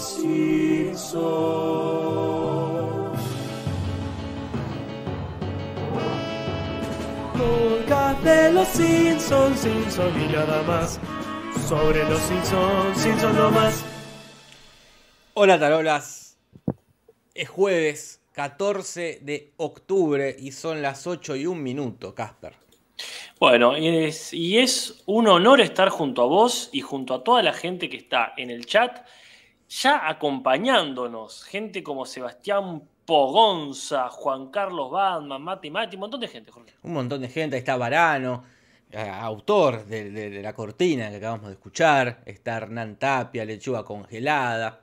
Simpsons. Podcast de los Simpsons, Simpsons y nada más. Sobre los Simpsons, Simpsons no más. Hola tarolas, es jueves 14 de octubre y son las 8 y un minuto, Casper. Bueno, es, y es un honor estar junto a vos y junto a toda la gente que está en el chat, ya acompañándonos. Gente como Sebastián Pogonza, Juan Carlos Batman, Mati Mati, un montón de gente, Jorge. Un montón de gente, está Varano, eh, autor de, la cortina que acabamos de escuchar, está Hernán Tapia, Lechuga Congelada,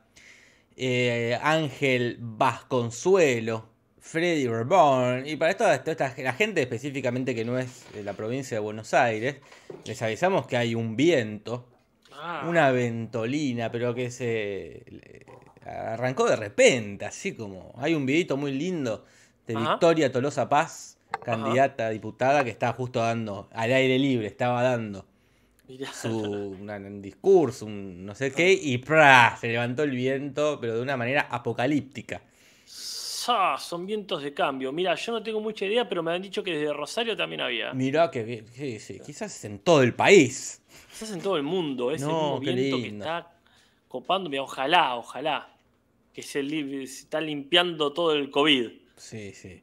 eh, Ángel Vasconsuelo, Freddy Reborn, y para toda esta- la gente específicamente que no es de la provincia de Buenos Aires, les avisamos que hay un viento Ah, Una ventolina, pero que se arrancó de repente, así como. Hay un videito muy lindo de Ajá. Victoria Tolosa Paz, candidata a diputada, que estaba justo dando, al aire libre, estaba dando mirá. su una- un discurso, un no sé qué, y ¡pra! se levantó el viento, pero de una manera apocalíptica. Ah, son vientos de cambio. Mira, yo no tengo mucha idea, pero me han dicho que desde Rosario también había. Mirá que bien, sí, sí, quizás en todo el país. Quizás en todo el mundo, es el No, mismo viento que está copando. Mira, ojalá, ojalá. Que se, li- se está limpiando todo el COVID. Sí, sí.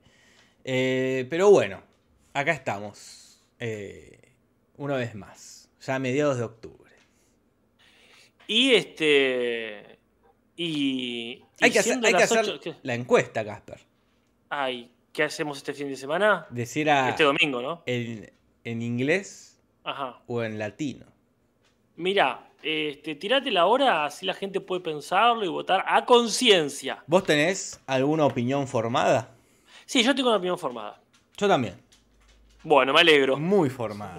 Eh, pero bueno, acá estamos. eh, una vez más. Ya a mediados de octubre. Y este. Y. Hay y que hacer, hay que hacer la encuesta, Casper. Ay, ¿qué hacemos este fin de semana? Decir a Este domingo, ¿no? en, en inglés Ajá. o en latino. Mira, este, tirate la hora, así la gente puede pensarlo y votar a conciencia. ¿Vos tenés alguna opinión formada? Sí, yo tengo una opinión formada. Yo también. Bueno, me alegro. Muy formada.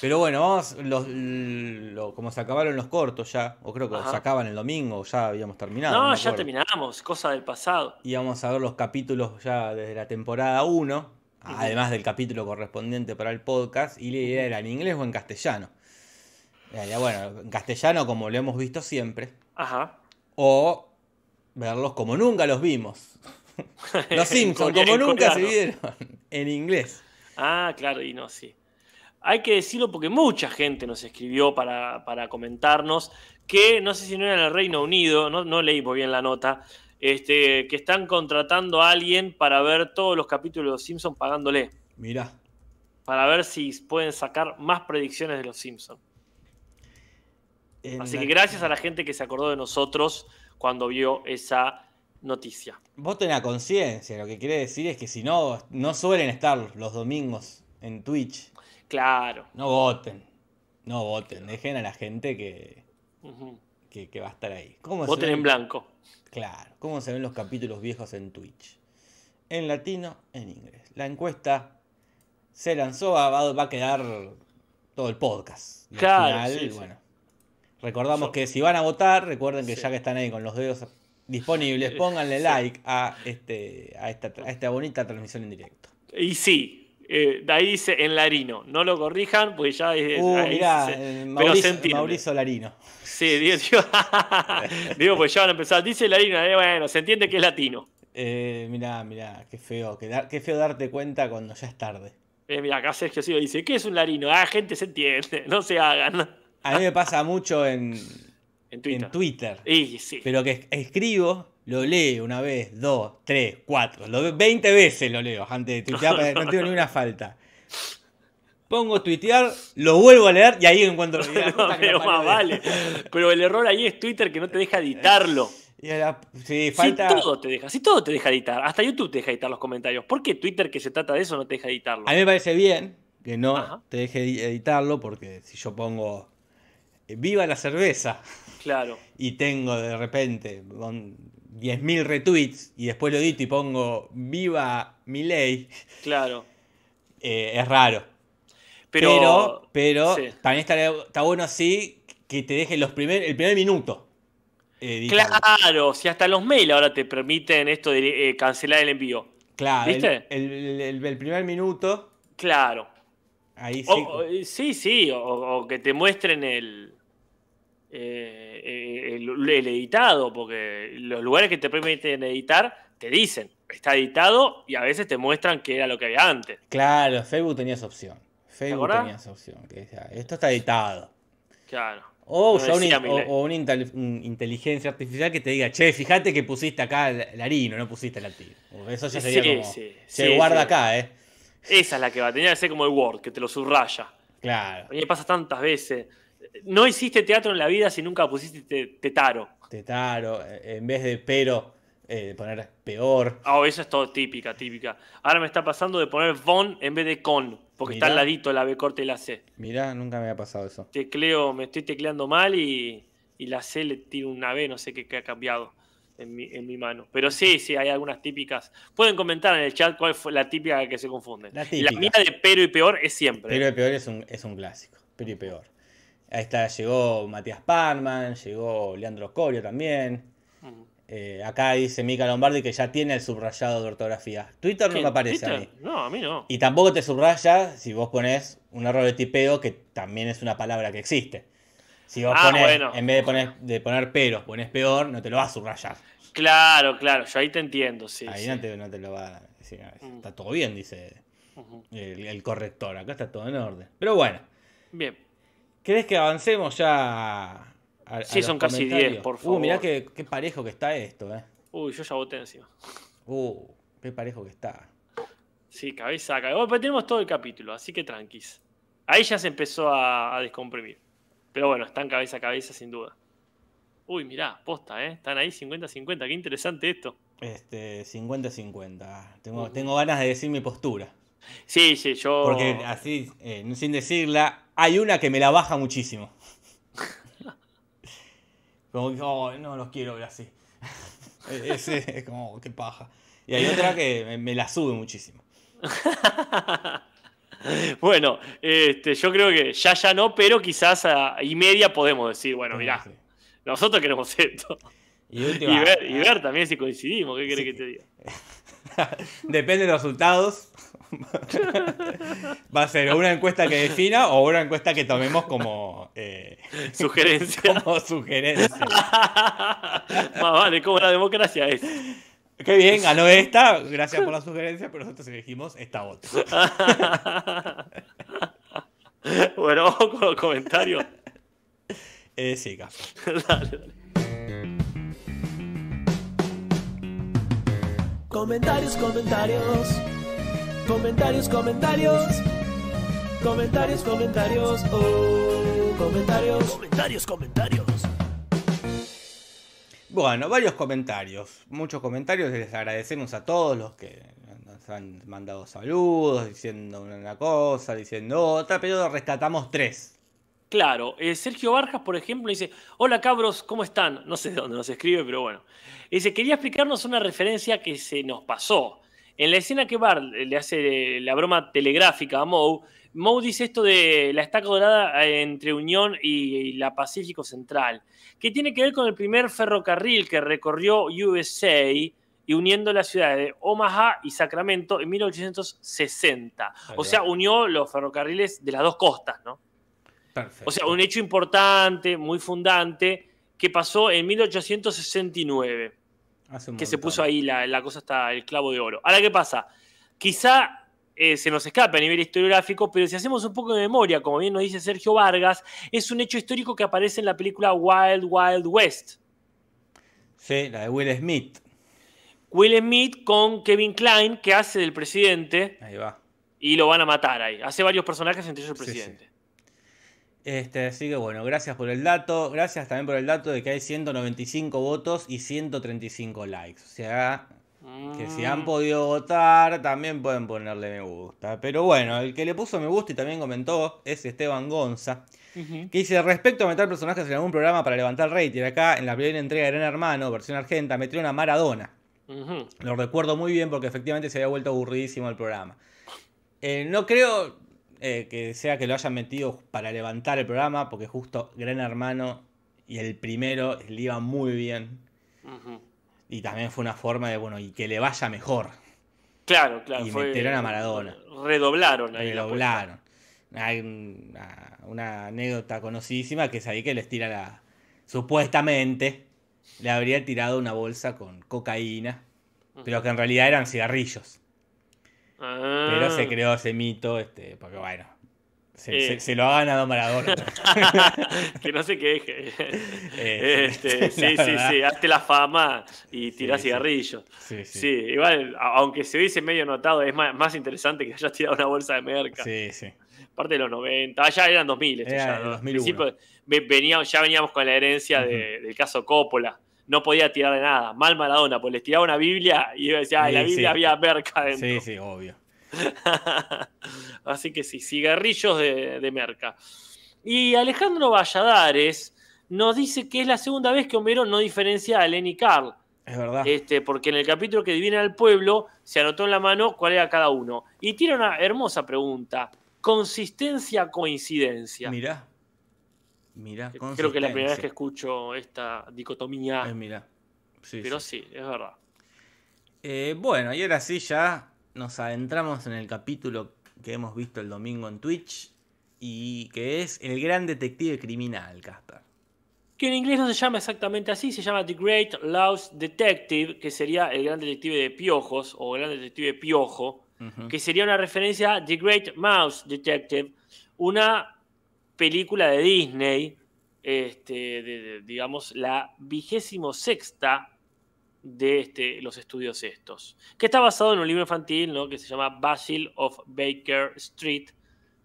Pero bueno, vamos, los, lo- como se acabaron los cortos ya, o creo que Ajá. se acaban el domingo, ya habíamos terminado. No, ya terminamos, cosa del pasado. Y vamos a ver los capítulos ya desde la temporada 1, además del capítulo correspondiente para el podcast, y la idea era en inglés o en castellano. Bueno, en castellano como lo hemos visto siempre, Ajá. o verlos como nunca los vimos. Los Simpsons, como nunca se vieron en inglés. Ah, claro, y no, sí. Hay que decirlo porque mucha gente nos escribió para, para comentarnos que, no sé si no era en el Reino Unido, no, no leí muy bien la nota, este, que están contratando a alguien para ver todos los capítulos de Los Simpsons pagándole, Mirá. para ver si pueden sacar más predicciones de Los Simpsons. en Así la- que gracias a la gente que se acordó de nosotros cuando vio esa noticia. Voten a conciencia, lo que quiere decir es que si no, no suelen estar los domingos en Twitch, Claro. no voten. No voten, dejen a la gente que. Que, que va a estar ahí. ¿Cómo Voten ven? en blanco. Claro, ¿cómo se ven los capítulos viejos en Twitch? En latino, en inglés. La encuesta se lanzó, va, a quedar todo el podcast. Y al Claro, final, sí, sí. bueno. Recordamos que si van a votar, recuerden que Sí. ya que están ahí con los dedos disponibles, pónganle like a, este, a, esta, a esta bonita transmisión en directo. Y sí, eh, de ahí dice en larino. No lo corrijan, porque ya es. Uh, mirá, se- eh, pero Mauricio, Larino. Sí, digo, digo, digo, pues ya van a empezar. Dice larino, eh, bueno, se entiende que es latino. Eh, mirá, mirá, qué feo, qué, feo darte cuenta cuando ya es tarde. Eh, mira, acá Sergio Silva dice: ¿Qué es un larino? Ah, gente se entiende, no se hagan. A mí me pasa mucho en, En Twitter. en Twitter. Y sí. Pero que escribo, lo leo una vez, dos, tres, cuatro, lo ve- 20 veces lo leo antes de tuitear, para- no tengo ni una falta. Pongo tuitear, lo vuelvo a leer y ahí encuentro. la No, puta que pero más vale. Pero el error ahí es Twitter que no te deja editarlo. Y a la- sí, falta. Si todo te deja, si todo te deja editar, hasta YouTube te deja editar los comentarios. ¿Por qué Twitter que se trata de eso no te deja editarlo? A mí me parece bien que no Ajá. te deje edi- editarlo, porque si yo pongo eh, viva la cerveza Claro. y tengo de repente 10.000 retweets y después lo edito y pongo viva mi ley, Claro. es raro. Pero, Pero, pero sí. también está, está bueno así que te deje los primer, el primer minuto. eh. Claro, si hasta los mails ahora te permiten esto de eh, cancelar el envío. Claro, el- ¿Viste? El, el- el primer minuto, Claro. ahí sí. O- o- sí, sí, o, o que te muestren el. Eh, eh, el, el editado, porque los lugares que te permiten editar te dicen, está editado y a veces te muestran que era lo que había antes. Claro, Facebook tenía esa opción. Facebook tenía esa opción. que decía, esto está editado. Claro. O, No o- o una intel- un inteligencia artificial que te diga, che, fíjate que pusiste acá el, harino, no pusiste el latino. Eso ya sería Sí, como, sí, se sí, guarda acá, ¿eh? Esa es la que va. Tenía que ser como el Word, que te lo subraya. Claro, A mí me pasa tantas veces. No hiciste teatro en la vida si nunca pusiste te- tetaro. tetaro, eh, en vez de pero, eh, poner peor. Ah, eso es todo típica, típica. Ahora me está pasando de poner von en vez de con, porque está al ladito la B corta y la C. Mirá, nunca me había pasado eso. Tecleo, me estoy tecleando mal y, y la C le tiro una B, no sé qué, qué ha cambiado en mi, en mi mano. Pero sí, sí, hay algunas típicas. Pueden comentar en el chat cuál fue la típica que se confunden. La La, mía de pero y peor es siempre. Pero y peor es un, es un clásico. Pero y peor. Ahí está, llegó Matías Parman, llegó Leandro Corio también. Ujú. Eh, acá dice Mica Lombardi que ya tiene el subrayado de ortografía. Twitter no me aparece a mí. No, a mí no. Y tampoco te subraya si vos pones un error de tipeo, que también es una palabra que existe. Si vos Ah, pones, bueno. en vez de poner, de poner peros, pones peor, no te lo va a subrayar. Claro, claro, yo ahí te entiendo, sí. Ahí sí. no, te, no te lo va a decir. Mm. Está todo bien, dice el corrector. Acá está todo en orden. Pero bueno, Bien. ¿Querés que avancemos ya a, a Sí, son casi comentarios? 10, por Uh, mirá favor. qué, qué parejo que está esto, eh. Uy, yo ya voté encima. Uh, qué parejo que está. Sí, cabeza a cabeza. Bueno, pero tenemos todo el capítulo, así que tranquis. Ahí ya se empezó a, a descomprimir. Pero bueno, están cabeza a cabeza sin duda. Uy, mirá, posta, ¿eh? Están ahí 50-50. Qué interesante esto. Este, 50-50. Tengo, tengo ganas de decir mi postura. Sí, sí, yo. Porque así, eh, sin decirla, hay una que me la baja muchísimo. Como que, oh, no los quiero ver así. E- Ese es como, qué paja. Y hay otra que me, me la sube muchísimo. bueno, este, yo creo que ya ya no, pero quizás a y media podemos decir, bueno, mirá, Sí. nosotros queremos esto. Y última, Y ver, y ver también si coincidimos, ¿qué querés que te diga? depende de los resultados. Va a ser una encuesta que defina o una encuesta que tomemos como, eh, Sugerencia. como sugerencia. Más vale, como la democracia es. Qué bien, ganó esta. Gracias por la sugerencia, pero nosotros elegimos esta otra. bueno, vamos con los comentarios. Eh, sí, dale, dale. Comentarios, comentarios. Comentarios, comentarios. Comentarios, comentarios. Oh, comentarios. Comentarios, comentarios. Bueno, varios comentarios. Muchos comentarios. Les agradecemos a todos los que nos han mandado saludos, diciendo una cosa, diciendo otra, pero rescatamos tres. Claro, eh, Sergio Barjas, por ejemplo, dice: Hola cabros, ¿cómo están? No sé de dónde nos escribe, pero bueno. Dice: Quería explicarnos una referencia que se nos pasó. En la escena que Bart le hace la broma telegráfica a Moe, Moe dice esto de la estaca dorada eh, entre Unión y la Pacífico Central, que tiene que ver con el primer ferrocarril que recorrió USA y uniendo las ciudades de Omaha y Sacramento en 1860. O sea, unió los ferrocarriles de las dos costas, ¿no? Perfecto. O sea, un hecho importante, muy fundante, que pasó en 1869, Hace un que se puso ahí la, la cosa hasta el clavo de oro. Ahora, ¿qué pasa? Quizá eh, se nos escape a nivel historiográfico, pero si hacemos un poco de memoria, como bien nos dice Sergio Vargas, es un hecho histórico que aparece en la película Wild Wild West. Sí, la de Will Smith. Will Smith con Kevin Klein, que hace del presidente, Ahí va. y lo van a matar ahí. Hace varios personajes, entre ellos el Sí, sí. Este, así que bueno, gracias por el dato. Gracias también por el dato de que hay 195 votos y 135 likes. O sea, que si han Mm. podido votar, también pueden ponerle me gusta. Pero bueno, el que le puso me gusta y también comentó es Esteban Gonza. Que dice, respecto a meter personajes en algún programa para levantar rating, acá en la primera entrega de Gran Hermano, versión argenta, metieron a Maradona. Ujú. Lo recuerdo muy bien porque efectivamente se había vuelto aburridísimo el programa. Eh, no creo eh, que sea que lo hayan metido para levantar el programa, porque justo Gran Hermano y el primero le iban muy bien. Y también fue una forma de, bueno, y que le vaya mejor. Claro, claro. Y fue- metieron a Maradona. Redoblaron ahí. la Redoblaron. Hay una, una anécdota conocidísima que es ahí que les tira la, supuestamente le habría tirado una bolsa con cocaína, pero que en realidad eran cigarrillos. Pero Ah. se creó ese mito, este, porque bueno, se, Eh. se- se lo ha ganado Maradona. que no se queje. Eh, Este, la sí, sí, verdad. sí, hazte la fama y tirá Sí, cigarrillos. Sí, sí. Sí, igual, aunque se hubiese medio notado, es más, más interesante que hayas tirado una bolsa de merca. Sí, sí. Parte de los 90, ah, ya eran 2000. esto Era ya, el ¿no? 2001. Principio- ya veníamos con la herencia de- del caso Coppola. No podía tirar de nada. Mal Maradona, pues les tiraba una Biblia y decía, ah, en la Biblia sí. había merca dentro. Sí, sí, obvio. Así que sí, cigarrillos de, de merca. Y Alejandro Valladares nos dice que es la segunda vez que Homero no diferencia a Lenny Carl. Es verdad. Este, porque en el capítulo que divina al pueblo se anotó en la mano cuál era cada uno. Y tiene una hermosa pregunta. ¿Consistencia coincidencia? Mirá. Mirá, Creo que es la primera vez que escucho esta dicotomía. Eh, mirá. Sí, pero sí. sí, es verdad. Eh, bueno, y ahora sí ya nos adentramos en el capítulo que hemos visto el domingo en Twitch y que es El Gran Detective Criminal, Casper. Que en inglés no se llama exactamente así, se llama The Great Louse Detective, que sería el gran detective de piojos o el gran detective piojo, que sería una referencia a The Great Mouse Detective, una película de Disney, este, de- de- digamos, la vigésimo sexta de este, los estudios estos, que está basado en un libro infantil ¿no? que se llama Basil of Baker Street,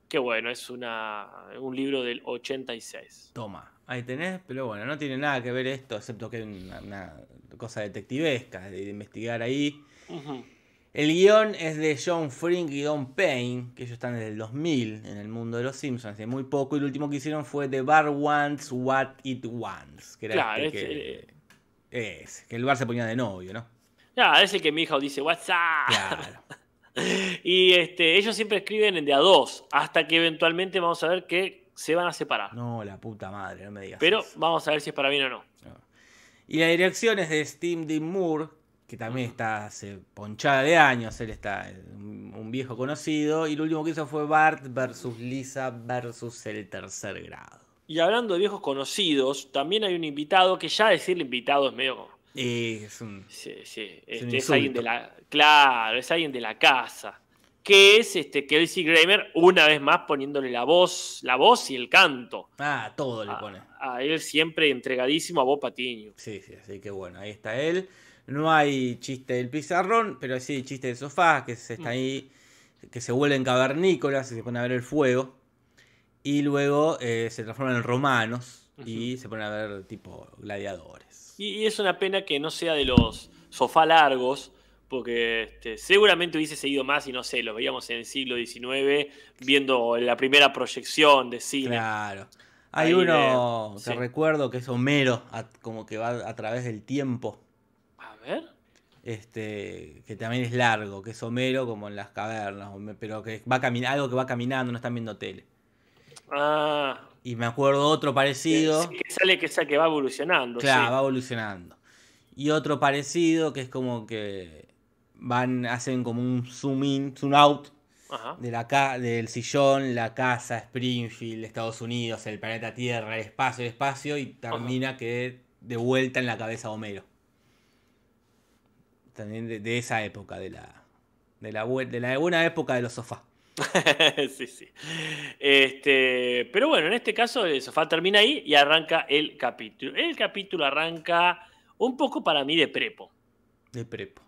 que bueno, es una, un libro del 86. Toma, ahí tenés, pero bueno, no tiene nada que ver esto, excepto que es una, una cosa detectivesca, de investigar ahí. Ujú. El guion es de John Frink y Don Payne, que ellos están desde el 2000 en el mundo de los Simpsons, hace muy poco, y lo último que hicieron fue The Bar Wants What It Wants, que era Claro, este es, que, es, que el bar se ponía de novio, ¿no? Ah, ese que mi hija dice WhatsApp. Claro. Y este, ellos siempre escriben en de a dos, hasta que eventualmente vamos a ver que se van a separar. No, la puta madre, no me digas. Pero eso. vamos a ver si es para bien o no. No. Y la dirección es de Steve Dean Moore, que también está hace ponchada de años, él está eh, un, viejo conocido, y lo último que hizo fue Bart versus Lisa versus el tercer grado. Y hablando de viejos conocidos, también hay un invitado que ya decirle invitado es medio. Y es un... Sí, sí. Es un este, es alguien de la. Claro, es alguien de la casa. Que es este Kelsey Grammer, una vez más poniéndole la voz, la voz y el canto. Ah, todo le A, pone. a él siempre entregadísimo a Bob Patiño. Sí, sí, así que bueno, ahí está él. No hay chiste del pizarrón, pero sí chiste del sofá, que se está ahí, que se vuelven cavernícolas y se ponen a ver el fuego. Y luego eh, se transforman en romanos y se ponen a ver tipo gladiadores. Y, y es una pena que no sea de los sofá largos, porque este, seguramente hubiese seguido más y no sé, lo veíamos en el siglo XIX viendo la primera proyección de cine. Claro. Hay Ahí uno de- que sí. recuerdo que es Homero, a- como que va a través del tiempo. Ver. Este, que también es largo, que es Homero como en las cavernas, pero que va caminando, algo que va caminando, no están viendo tele. Ah, Y me acuerdo otro parecido. que sale que, que va evolucionando. Claro, sí. va evolucionando. Y otro parecido que es como que van, hacen como un zoom in, zoom out Ajá. de la ca- del sillón, la casa, Springfield, Estados Unidos, el planeta Tierra, el espacio, el espacio, y termina que de vuelta en la cabeza Homero. También de, de esa época, de la, de la, de la buena época de los sofás. sí, sí. Este, pero bueno, en este caso el sofá termina ahí y arranca el capítulo. El capítulo arranca un poco para mí de prepo. De prepo.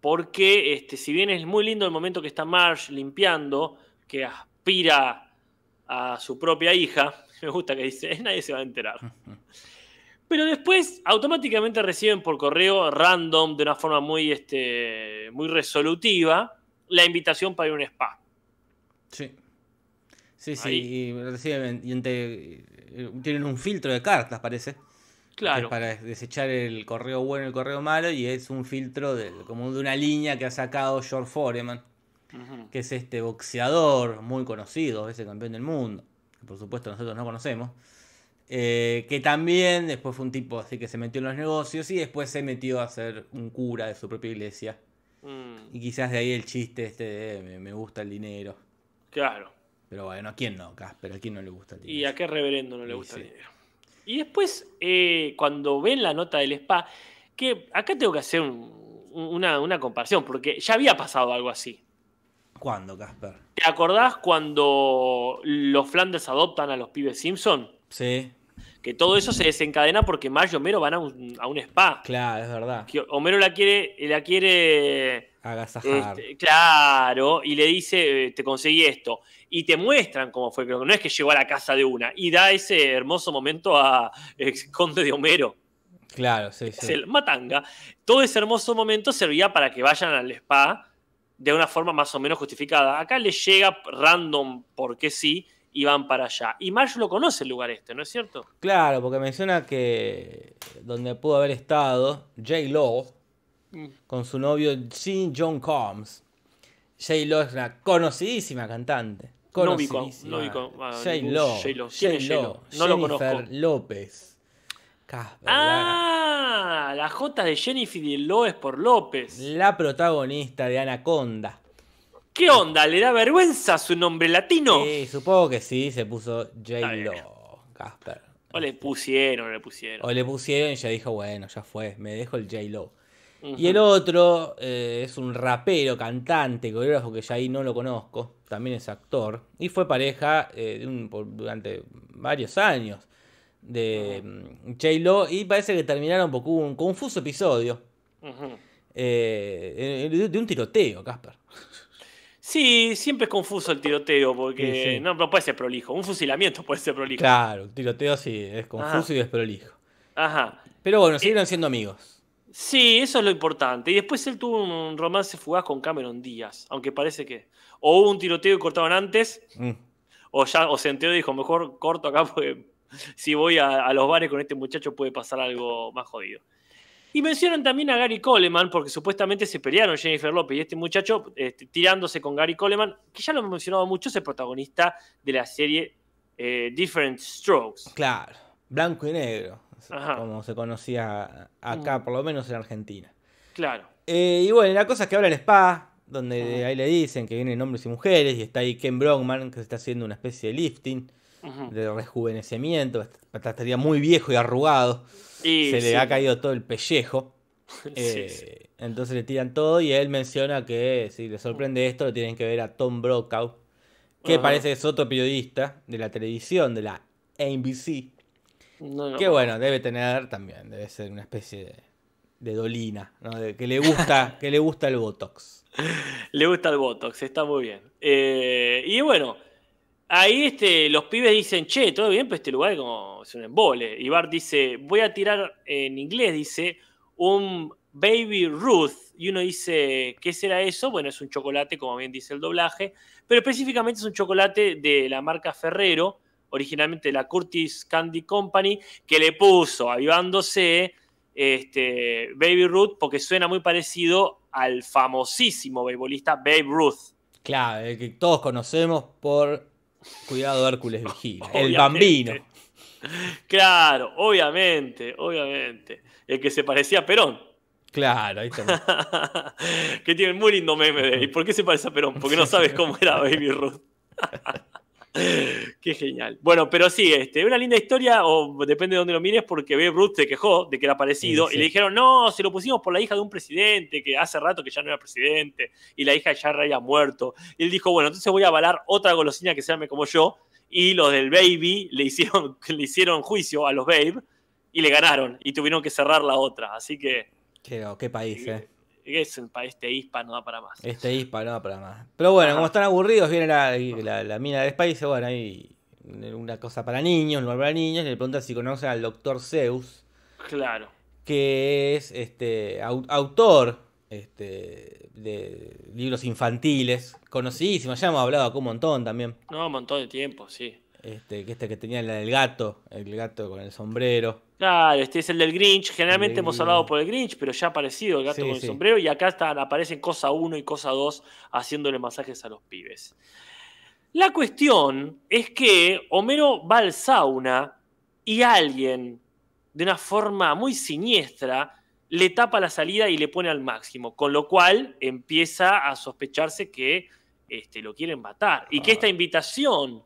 Porque este, si bien es muy lindo el momento que está Marge limpiando, que aspira a su propia hija, me gusta que dice, nadie se va a enterar. Pero después automáticamente reciben por correo random, de una forma muy, este, muy resolutiva, la invitación para ir a un spa. Sí. Sí, sí, Ahí. y reciben- y eh, tienen un filtro de cartas, parece. Claro. es para desechar el correo bueno y el correo malo, y es un filtro de, como de una línea que ha sacado George Foreman, que es este boxeador muy conocido, ese campeón del mundo, que por supuesto nosotros no conocemos, eh, que también después fue un tipo así que se metió en los negocios y después se metió a ser un cura de su propia iglesia. Mm, Y quizás de ahí el chiste este de me, me gusta el dinero. claro. Pero bueno, ¿a quién no, Casper? ¿A quién no le gusta el ¿Y dinero? a qué reverendo no le Y gusta sí. el dinero? Y después, eh, cuando ven la nota del spa, que acá tengo que hacer un- una, una comparación, porque ya había pasado algo así. ¿Cuándo, Casper? ¿Te acordás cuando los Flanders adoptan a los pibes Simpson? Sí, Que todo eso se desencadena porque Marge y Homero van a un, a un spa. claro, es verdad. Que Homero la quiere, la quiere Agasajar. Este, claro, y le dice, eh, te conseguí esto. Y te muestran cómo fue, pero no es que llegó a la casa de una. Y da ese hermoso momento a eh, Conde de Homero, Claro, sí, es sí. el Matanga. Todo ese hermoso momento servía para que vayan al spa de una forma más o menos justificada. Acá les llega random porque sí y van para allá. Y Marge lo conoce el lugar este, ¿no es cierto? Claro, porque menciona que donde pudo haber estado J. Lo Mm. con su novio Sean John Combs. J. Lo es una conocidísima cantante. No Conocidísima. no ubico a J. Lo. J.Lo. ¿Quién es J.Lo, J.Lo? No lo Jennifer conozco. López. Casper, Ah, la J de Jennifer y el Lo es por López. la protagonista de Anaconda. ¿Qué onda? ¿Le da vergüenza su nombre latino? Sí, supongo que sí, se puso J. Está bien. Lo. Casper. O le pusieron, o le pusieron. O le pusieron y ya dijo, bueno, ya fue, me dejo el J. Lo. Ujú. Y el otro eh, es un rapero, cantante, coreógrafo que ya ahí no lo conozco. También es actor. Y fue pareja eh, de un- por- durante varios años de mm, J-Lo. Y parece que terminaron hubo un confuso episodio Ujú. eh, de, de un tiroteo, Casper. Sí, siempre es confuso el tiroteo, porque Sí, sí. No, no puede ser prolijo. Un fusilamiento puede ser prolijo. Claro, un tiroteo sí, es confuso Ajá. y desprolijo. Ajá. Pero bueno, siguieron siendo amigos. Sí, eso es lo importante. Y después él tuvo un romance fugaz con Cameron Díaz, aunque parece que. O hubo un tiroteo y cortaban antes, Mm. o ya o se enteró y dijo, mejor corto acá porque si voy a, a los bares con este muchacho puede pasar algo más jodido. Y mencionan también a Gary Coleman, porque supuestamente se pelearon Jennifer López y este muchacho este, tirándose con Gary Coleman, que ya lo hemos mencionado mucho, es el protagonista de la serie eh, Different Strokes. Claro, blanco y negro, Ajá. como se conocía acá, Mm. por lo menos en Argentina. Claro. Eh, y bueno, la cosa es que ahora el spa, donde ahí le dicen que vienen hombres y mujeres, y está ahí Ken Brockman, que se está haciendo una especie de lifting, de rejuvenecimiento, estaría muy viejo y arrugado, Y se sí. le ha caído todo el pellejo. Eh, sí. Entonces le tiran todo y él menciona que si le sorprende esto, lo tienen que ver a Tom Brokaw, que Ajá. parece que es otro periodista de la televisión, de la No, no. que bueno, debe tener también, debe ser una especie de, de dolina, ¿no? De que le gusta, que le gusta el Botox. Le gusta el Botox, está muy bien. Eh, y bueno, ahí este, los pibes dicen, che, todo bien, pero este lugar es como es un embole. Y Bart dice, voy a tirar en inglés, dice, un Baby Ruth. Y uno dice, ¿qué será eso? Bueno, es un chocolate, como bien dice el doblaje, pero específicamente es un chocolate de la marca Ferrero, originalmente de la Curtis Candy Company, que le puso, avivándose, este, Baby Ruth, porque suena muy parecido al famosísimo beisbolista Babe Ruth. Claro, el que todos conocemos por Cuidado Hércules Vigila, el bambino. Claro, obviamente, obviamente. El que se parecía a Perón. Claro, ahí está. que tiene muy lindo meme de ¿y por qué se parece a Perón? Porque no sabes cómo era Baby Ruth. Qué genial. Bueno, pero sí, este, una linda historia, o depende de dónde lo mires, porque Babe Ruth se quejó de que era parecido Sí, y le dijeron, no, se lo pusimos por la hija de un presidente, que hace rato que ya no era presidente, y la hija ya había muerto. Y él dijo, bueno, entonces voy a avalar otra golosina que se llame como yo, y los del Baby le hicieron, le hicieron juicio a los Babe y le ganaron, y tuvieron que cerrar la otra. Así que Qué, qué país, eh. País este ISPA, no da para más. Este ISPA no para más. Pero bueno, Ajá. como están aburridos, viene la, la, la mina del Spice, bueno, ahí una cosa para niños, un lugar para niños, y le pregunta si conoce al doctor Zeus, Claro. que es este au- autor este, de libros infantiles, conocidísimo, ya hemos hablado acá un montón también. No, un montón de tiempo, sí. Este, que este que tenía la del gato, el gato con el sombrero. Claro, este es el del Grinch. Generalmente El del hemos Grinch. hablado por el Grinch, pero ya ha aparecido el gato Sí, con el sí. sombrero y acá están, aparecen cosa 1 y cosa 2 haciéndole masajes a los pibes. La cuestión es que Homero va al sauna y alguien, de una forma muy siniestra, le tapa la salida y le pone al máximo, con lo cual empieza a sospecharse que este, lo quieren matar y que Ah. esta invitación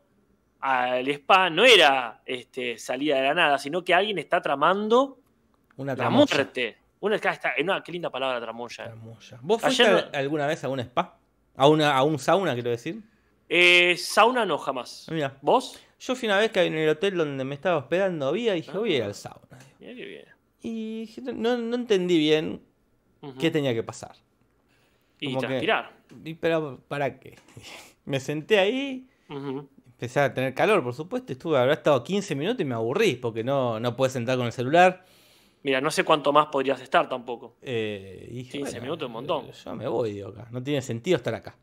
al spa no era este, salida de la nada, sino que alguien está tramando Una la muerte. Una, está, una, qué linda palabra tramoya. Tramoya. ¿Vos fuiste alguna vez a un spa? ¿A, una, a un sauna, quiero decir? Eh, sauna no, jamás. Mira, ¿Vos? yo fui una vez que en el hotel donde me estaba hospedando había y dije, voy a ir Ah. al sauna. Qué bien. Y no, no entendí bien qué tenía que pasar. Y como que- transpirar. Y, pero, ¿para qué? Me senté ahí. Empecé a tener calor, por supuesto, estuve, habrá estado 15 minutos y me aburrí, porque no, no puedes sentar con el celular. Mira, no sé cuánto más podrías estar tampoco. Eh, y dije, 15 minutos es un montón. Yo me voy, digo, acá. No tiene sentido estar acá.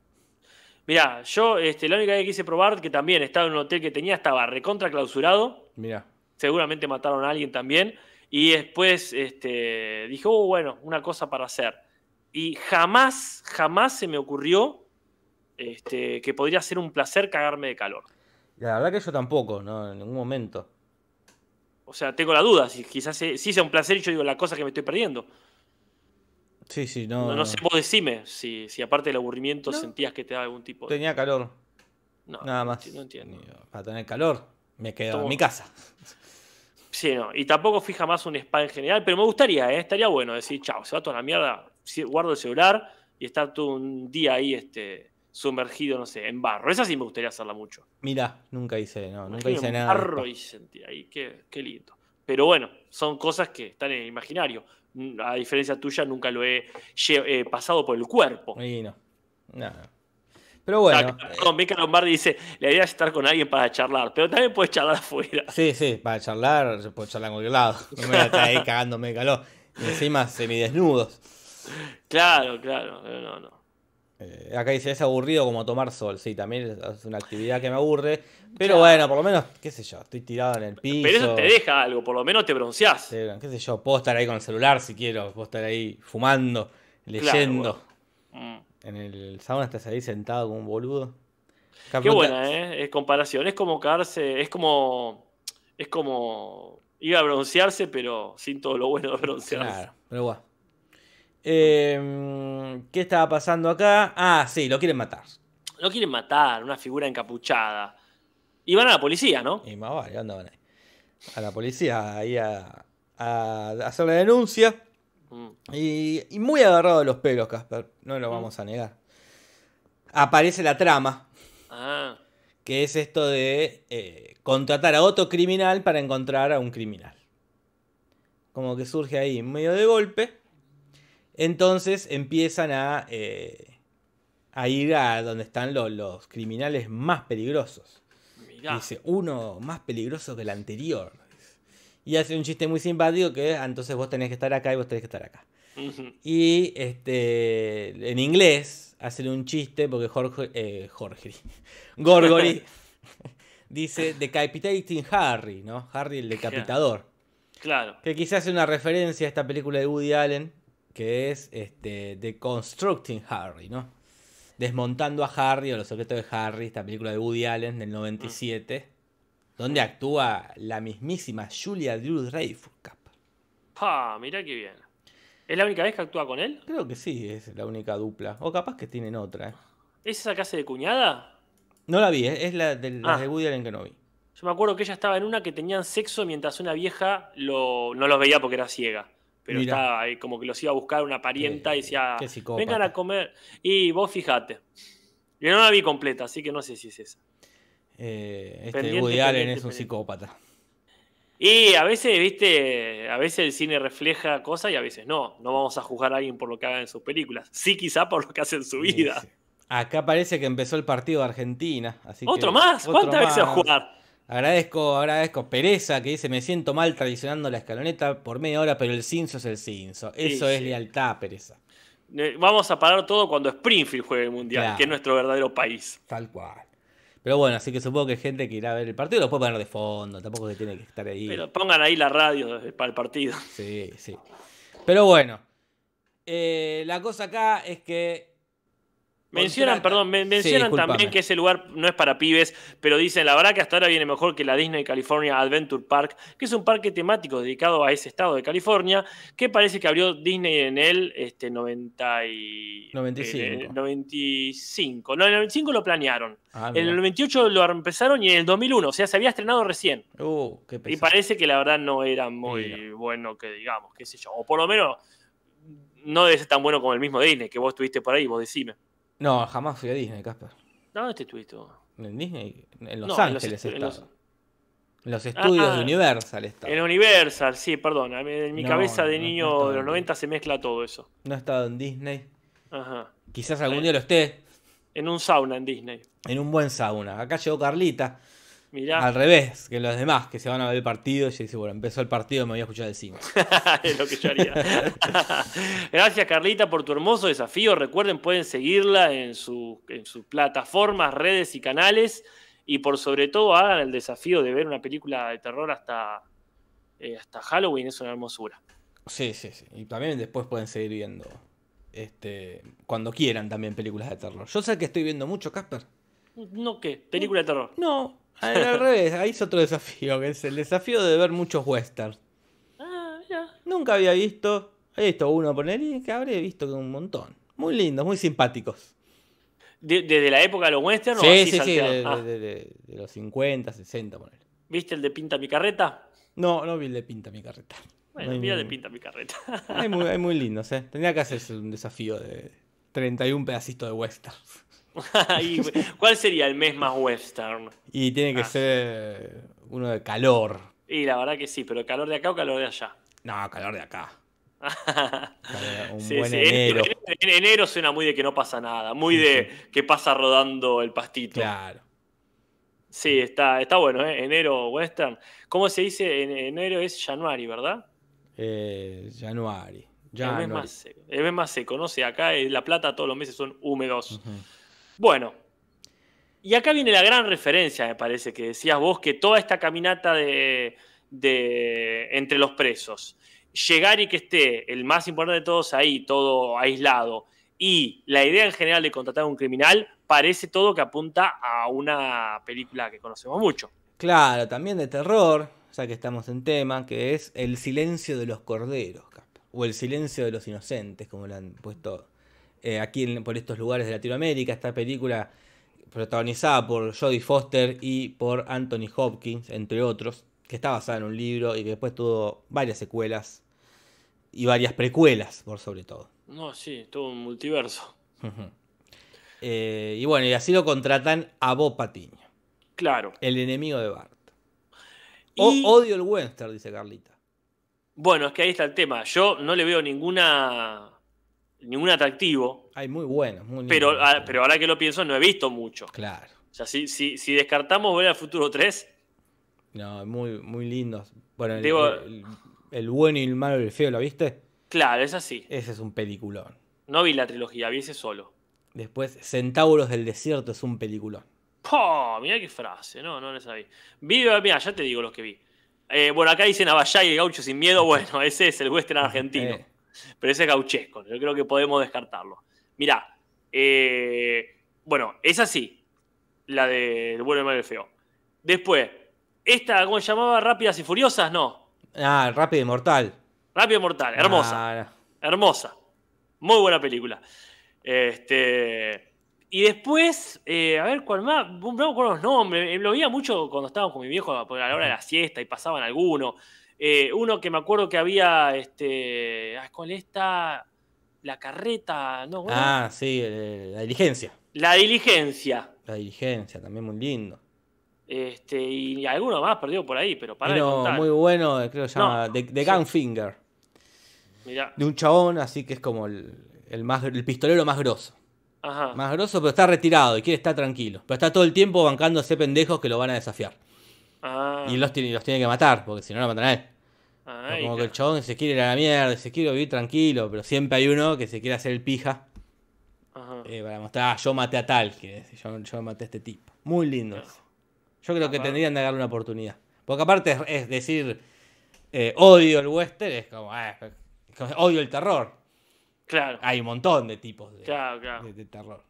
Mira, yo este, la única vez que quise probar, que también estaba en un hotel que tenía, estaba recontra clausurado. Mira, Seguramente mataron a alguien también. Y después este, dije, oh, bueno, una cosa para hacer. Y jamás, jamás se me ocurrió este, que podría ser un placer cagarme de calor. La verdad que yo tampoco, no, en ningún momento. O sea, tengo la duda, si quizás sí sea un placer y yo digo la cosa que me estoy perdiendo. Sí, sí, No, no. no sé, vos decime si, si aparte del aburrimiento No. sentías que te da algún tipo de... Tenía calor, No, nada más. No entiendo. Para tener calor, me quedo Tomo- en mi casa. Sí, no. Y tampoco fui jamás un spa en general, pero me gustaría, ¿eh? Estaría bueno decir, chao, se va toda la mierda, guardo el celular y estar todo un día ahí este, sumergido, no sé, en barro. Esa sí me gustaría hacerla mucho. Mira, nunca hice, no, nunca hice nada. barro y sentí ahí, qué, qué lindo. Pero bueno, son cosas que están en el imaginario. Mm, A diferencia tuya, nunca lo he eh, pasado por el cuerpo. Y no, nada. Pero bueno, perdón, Mica Lombardi dice, la idea es estar con alguien para charlar, pero también puedes charlar afuera. sí, sí, para charlar, se puede charlar en cualquier lado. No me voy a estar ahí cagándome de calor. Y encima semidesnudos. Claro, claro, no, no, no. Eh, acá dice, es aburrido como tomar sol. Sí, también es una actividad que me aburre. Pero Claro. bueno, por lo menos, qué sé yo, estoy tirado en el piso. Pero eso te deja algo, por lo menos te bronceás. Qué sé yo, puedo estar ahí con el celular si quiero, puedo estar ahí fumando, leyendo. Mm. En el sauna estás ahí sentado como un boludo. Qué buena, ¿eh? Es comparación. Es como caerse, es como. Es como ir a broncearse, pero sin todo lo bueno de broncearse. Claro, pero bueno. Eh, ¿Qué estaba pasando acá? Ah, sí, lo quieren matar. Lo quieren matar, una figura encapuchada. Y van a la policía, ¿no? Y más vale, ¿dónde van ahí? A la policía ahí a, a hacer la denuncia. Mm. Y, y muy agarrado de los pelos, Casper. No lo vamos a negar. Aparece la trama, Ah, que es esto de eh, contratar a otro criminal para encontrar a un criminal. Como que surge ahí en medio de golpe. Entonces empiezan a, eh, a ir a donde están los, los criminales más peligrosos. mirá. Dice, uno más peligroso que el anterior. Y hace un chiste muy simpático que ah, entonces vos tenés que estar acá y vos tenés que estar acá. Y este en inglés hacen un chiste porque Jorge, eh, Jorge Gorgory dice Decapitating Harry, ¿no? Harry el decapitador. Claro. Que quizás es una referencia a esta película de Woody Allen que es este Deconstructing Harry, ¿no? Desmontando a Harry o los secretos de Harry, esta película de Woody Allen del 97, donde actúa la mismísima Julia Drew Dreyfus. Ah, mirá qué bien. ¿Es la única vez que actúa con él? Creo que sí, es la única dupla. O capaz que tienen otra. ¿eh? ¿Es esa casa de cuñada? No la vi, ¿eh? es la de, las Ah. de Woody Allen que no vi. Yo me acuerdo que ella estaba en una que tenían sexo mientras una vieja lo, no los veía porque era ciega. Pero Mirá. estaba ahí como que los iba a buscar una parienta Qué- y decía, vengan a comer. Y vos fijate. Yo no la vi completa, así que no sé si es esa. Eh, este Pendiente, Woody Allen pendiente, es un pendiente. psicópata. Y a veces, viste, a veces el cine refleja cosas y a veces no. No vamos a juzgar a alguien por lo que haga en sus películas. Sí, quizá por lo que hace en su vida. Sí, sí. Acá parece que empezó el partido de Argentina. Así ¿Otro que- más? ¿Cuántas veces va a jugar? Agradezco, agradezco Pereza que dice, me siento mal traicionando la escaloneta por media hora, pero el cinzo es el cinzo. Sí, Eso es sí. lealtad, Pereza. Vamos a parar todo cuando Springfield juegue el Mundial, Claro. que es nuestro verdadero país. Tal cual. Pero bueno, así que supongo que gente que irá a ver el partido lo puede poner de fondo, tampoco que tiene que estar ahí. Pero pongan ahí la radio para el partido. Sí, sí. Pero bueno, eh, la cosa acá es que Mencionan, Contrata. perdón, men- mencionan también que ese lugar no es para pibes, pero dicen, la verdad que hasta ahora viene mejor que la Disney California Adventure Park, que es un parque temático dedicado a ese estado de California, que parece que abrió Disney en el este, 90 y, 95. eh, 95. No, en el 95 lo planearon. Ah, en el mira. 98 lo empezaron y en el 2001, o sea, se había estrenado recién. Uh, qué Y parece que la verdad no era muy Mira. bueno que digamos, qué sé yo. O por lo menos no debe ser tan bueno como el mismo Disney, que vos estuviste por ahí, vos decime. No, jamás fui a Disney, Casper. ¿Dónde te estuviste vos? En Disney, en Los No, en los Ángeles en está. los- En los estudios Ah, de Universal está. En Universal, sí, perdón. En mi No, cabeza de no, niño de los en 90 se mezcla todo eso. No he estado en Disney. Ajá. Quizás algún Sí. día lo esté. En un sauna en Disney. En un buen sauna. Acá llegó Carlita. Mirá, Al revés que los demás que se van a ver el partido. Y dice, bueno, empezó el partido, me voy a escuchar el 5. es lo que yo haría. Gracias, Carlita, por tu hermoso desafío. Recuerden, pueden seguirla en, su, en sus plataformas, redes y canales. Y por sobre todo, hagan el desafío de ver una película de terror hasta, eh, hasta Halloween. Es una hermosura. Sí, sí, sí. Y también después pueden seguir viendo. Este, cuando quieran también películas de terror. Yo sé que estoy viendo mucho, Casper. ¿No qué? Película de terror. No, al, al revés. Ahí es otro desafío, que es el desafío de ver muchos westerns. Ah, ya. Nunca había visto. He visto uno poner y que habré visto que un montón. Muy lindos, muy simpáticos. De- ¿Desde la época de los westerns o Sí, así sí, sí, de, Ah, de- los 50, 60, poner. ¿Viste el de Pinta mi carreta? No, no vi el de Pinta mi carreta. Bueno, mira muy- de Pinta mi carreta. Hay muy, hay muy lindos, ¿eh? Tendría que hacerse un desafío de 31 pedacitos de western. ¿Cuál sería el mes más western? Y tiene que Ah. ser uno de calor. Y la verdad que sí, pero calor de acá o calor de allá. No, calor de acá. Un Sí, buen sí, enero. En, en enero suena muy de que no pasa nada, muy de que pasa rodando el pastito. Claro. Sí, está, está bueno, ¿eh? Enero western. ¿Cómo se dice? En enero es January, ¿verdad? Eh, January. El mes, más seco, el mes más seco, no sé, acá en La Plata todos los meses son húmedos. Ujú. Bueno, y acá viene la gran referencia, me parece, que decías vos, que toda esta caminata de, entre los presos, llegar y que esté el más importante de todos ahí, todo aislado, y la idea en general de contratar a un criminal, parece todo que apunta a una película que conocemos mucho. Claro, también de terror, ya que estamos en tema, que es El silencio de los corderos, o El silencio de los inocentes, como lo han puesto eh, aquí en- por estos lugares de Latinoamérica. Esta película protagonizada por Jodie Foster y por Anthony Hopkins, entre otros, que está basada en un libro y que después tuvo varias secuelas y varias precuelas, por sobre todo. No, sí, todo un multiverso. Eh, y bueno, y así lo contratan a Bob Patiño, Claro. el enemigo de Bart. O- odio el western, dice Carlita. Bueno, es que ahí está el tema. Yo no le veo ninguna ningún atractivo, Hay muy buenos, muy pero, ah, pero ahora que lo pienso, no he visto mucho. Claro. O sea, si, si, si descartamos ver al futuro 3, No, muy, muy lindos. Bueno, el, Digo- el- el bueno y el malo y el feo, ¿lo viste? claro, es así. Ese es un peliculón. No vi la trilogía, vi ese solo. Después, Centauros del Desierto es un peliculón. ¡Oh! Mirá qué frase, no, no la sabía. Vi, mira, ya te digo los que vi. Eh, bueno, acá dicen Abayá y el gaucho sin miedo. Bueno, ese es el western argentino. Eh, Pero ese es gauchesco. Yo creo que podemos descartarlo. Mirá, eh, bueno, es así. La de El bueno, el y el feo. Después, esta, ¿cómo se llamaba? Rápidas y Furiosas, no. Ah, Rápido y Mortal. Rápido y Mortal, hermosa. Ah, Hermosa. Muy buena película. Este. Y después, eh, a ver cuál más, no me acuerdo los nombres, eh, lo veía mucho cuando estábamos con mi viejo a la hora de la siesta y pasaban algunos. Eh, uno que me acuerdo que había, este, ¿cuál está? La carreta, no, ¿cómo era? ah, sí, eh, La Diligencia. La diligencia. La Diligencia, también muy lindo. Este, y alguno más perdido por ahí, pero para contar. muy bueno, eh, creo que se llama No, The, The sí. Gunfinger. Mirá, De un chabón, así que es como el, el más, el pistolero más grosso. ajá. Más grosso, pero está retirado y quiere estar tranquilo. Pero está todo el tiempo bancándose pendejos que lo van a desafiar. Ah, Y los tiene, los tiene que matar, porque si no lo matan a él. Ahí como que el chabón se quiere ir a la mierda, se quiere vivir tranquilo, pero siempre hay uno que se quiere hacer el pija Ajá. eh, para mostrar, "Ah, yo maté a tal, que yo, yo maté a este tipo. Muy lindo. Claro. Yo creo que Ajá. tendrían de darle una oportunidad. Porque aparte es, es decir, eh, odio el western, es como, ah, como, odio el terror. Claro, Hay un montón de tipos de, claro, claro. de- de terror.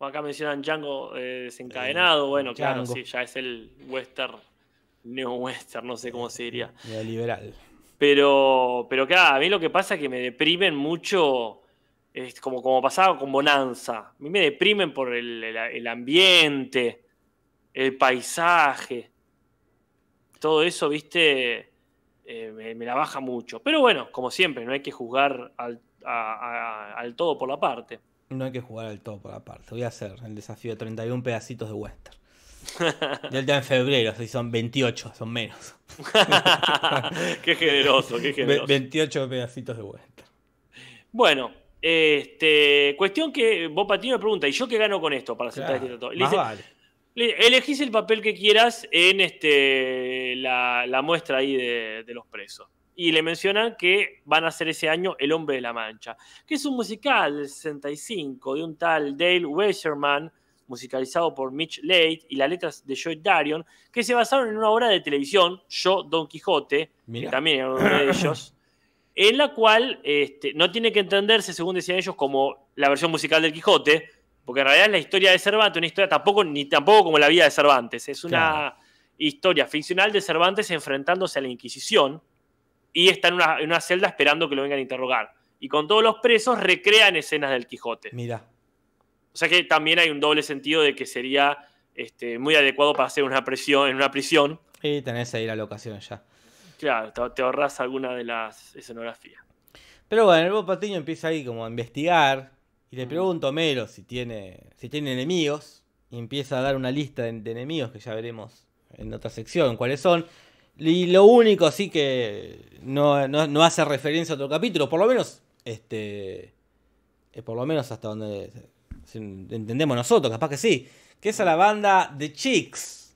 Acá mencionan Django eh, desencadenado. Eh, bueno, claro, sí, ya es el western, neo-western, no sé cómo se diría. Neoliberal. Pero, pero claro, a mí lo que pasa es que me deprimen mucho, es como, como pasaba con Bonanza. A mí me deprimen por el, ambiente, el paisaje. Todo eso, viste, eh, me, la baja mucho. Pero bueno, como siempre, no hay que juzgar al, al todo por la parte. No hay que jugar al todo por la parte. Voy a hacer el desafío de 31 pedacitos de western. Día en febrero, si son 28, son menos. qué generoso, qué generoso. 28 pedacitos de western. Bueno, este, cuestión que vos Patino me pregunta, ¿y yo qué gano con esto para aceptar este trato? Le más dice, vale. Le- Elegís el papel que quieras en este, la, la muestra ahí de, de los presos. Y le mencionan que van a hacer ese año El Hombre de la Mancha, que es un musical del 65 de un tal Dale Weserman, musicalizado por Mitch Late, y las letras de Joy Darion, que se basaron en una obra de televisión, Yo, Don Quijote, Mirá. que también era uno de ellos, en la cual este, no tiene que entenderse, según decían ellos, como la versión musical del Quijote, porque en realidad es la historia de Cervantes, una historia tampoco, ni tampoco como la vida de Cervantes, es una Claro. historia ficcional de Cervantes enfrentándose a la Inquisición y está en una, en una celda esperando que lo vengan a interrogar. Y con todos los presos recrean escenas del Quijote. Mira. O sea que también hay un doble sentido de que sería este, muy adecuado para hacer una prisión, en una prisión. Y tenés ahí la locación ya. Claro, te, ahorras alguna de las escenografías. Pero bueno, el Bob Patiño empieza ahí como a investigar. Y le pregunta a Homero si tiene, si tiene enemigos. Y empieza a dar una lista de, de enemigos que ya veremos en otra sección cuáles son. Y lo único sí que no, no- no hace referencia a otro capítulo, por lo menos, este. eh, por lo menos hasta donde entendemos nosotros, capaz que sí. Que es a la banda The Chicks.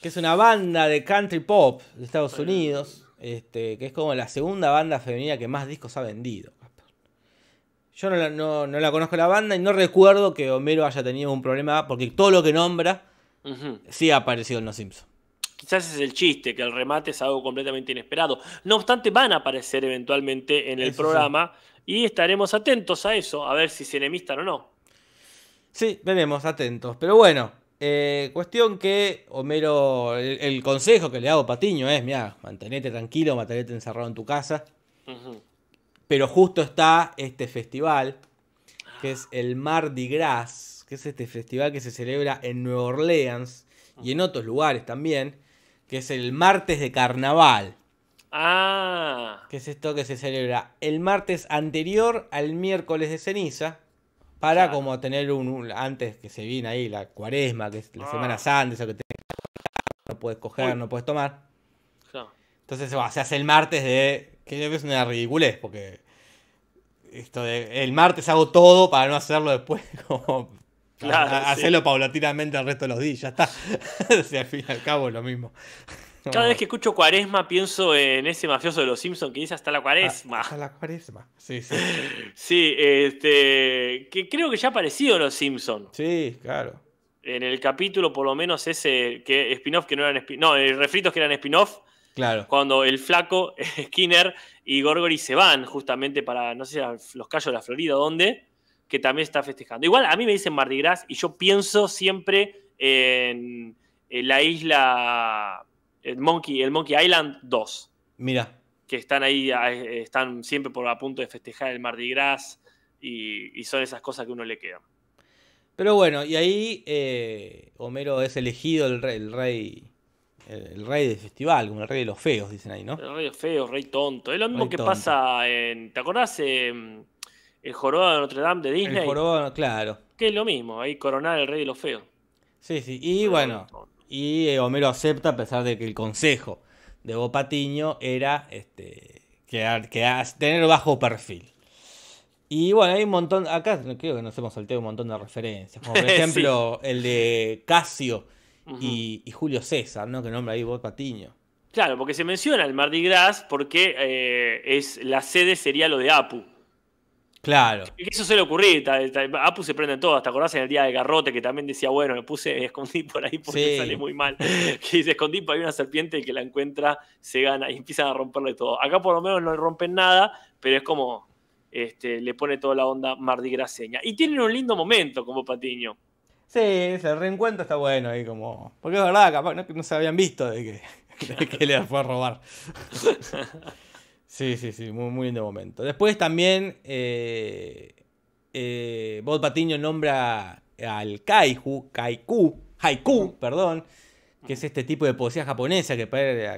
Que es una banda de country pop de Estados Unidos. Este, que es como la segunda banda femenina que más discos ha vendido. Yo no la, no- no la conozco la banda y no recuerdo que Homero haya tenido un problema, porque todo lo que nombra sí ha aparecido en Los Simpsons. Quizás es el chiste, que el remate es algo completamente inesperado. No obstante, van a aparecer eventualmente en el Eso sí. Y estaremos atentos a eso, a ver si se enemistan o no. Sí, veremos, atentos. Pero bueno, eh, cuestión que Homero, el, el consejo que le hago a Patiño es, mira, mantenete tranquilo, mantenete encerrado en tu casa. Pero justo está este festival, que es el Mardi Gras, que es este festival que se celebra en Nueva Orleans y en otros lugares también, que es el martes de carnaval. Ah, que es esto que se celebra el martes anterior al miércoles de ceniza, para Claro. como tener un, un- antes que se viene ahí la cuaresma, que es la Ah. Semana Santa, eso que te- no puedes coger, Uy. no puedes tomar. claro. Entonces se hace el martes de. que es una ridiculez, porque. Esto de. El martes hago todo para no hacerlo después, como. Claro, a- a- sí. hacerlo paulatinamente el resto de los días, ya está. o sea, al fin y al cabo es lo mismo. Cada vez que escucho cuaresma pienso en ese mafioso de los Simpsons que dice hasta la cuaresma. Ah, Hasta la cuaresma. Sí, sí. Sí, este, que creo que ya ha aparecido en los Simpsons. Sí, claro. En el capítulo, por lo menos, ese que spin-off que no eran spin No, el refritos que eran spin-off. Claro. Cuando el flaco, Skinner y Gorgory se van justamente para, no sé, los Cayos de la Florida, ¿dónde? Que también está festejando. Igual a mí me dicen Mardi Gras y yo pienso siempre en, en la isla, el Monkey, el Monkey Island 2, Mira. que están ahí, eh, están siempre por a punto de festejar el Mardi Gras y, y son esas cosas que uno le quedan. Pero bueno, y ahí eh, Homero es elegido el rey, el rey, el, el rey del festival, como el rey de los feos, dicen ahí, ¿no? El rey feo, rey tonto. Es lo mismo Rey que tonto. pasa en. ¿Te acordás? em, el jorobado de Notre Dame de Disney. El jorobado, claro. Que es lo mismo, ahí coronar el rey de los feos. Sí, sí. Y bueno, y eh, Homero acepta a pesar de que el consejo de Bob Patiño era este, que, que as- tener bajo perfil. Y bueno, hay un montón, acá creo que nos hemos salteado un montón de referencias, como por Sí. ejemplo el de Casio y, y Julio César, ¿no? Que nombra ahí Bob Patiño. Claro, porque se menciona el Mardi Gras porque eh, es, la sede sería lo de Apu. Claro. Eso suele ocurrir, Apu se prende todo, ¿te acordás en el día de Garrote que también decía, bueno, me puse, me escondí por ahí porque Sí. sale muy mal? Que se escondí por ahí una serpiente y que la encuentra, se gana y empiezan a romperle todo. Acá por lo menos no le rompen nada, pero es como este, le pone toda la onda mardigraseña. Y tienen un lindo momento como Patiño. Sí, el reencuentro está bueno ahí como... Porque es verdad, capaz no, no se habían visto de que, de que le fue a robar. Sí, sí, sí, muy, muy lindo momento. Después también eh, eh, Bob Patiño nombra al Kaiju, Kaiku, Haiku, perdón, que es este tipo de poesía japonesa que,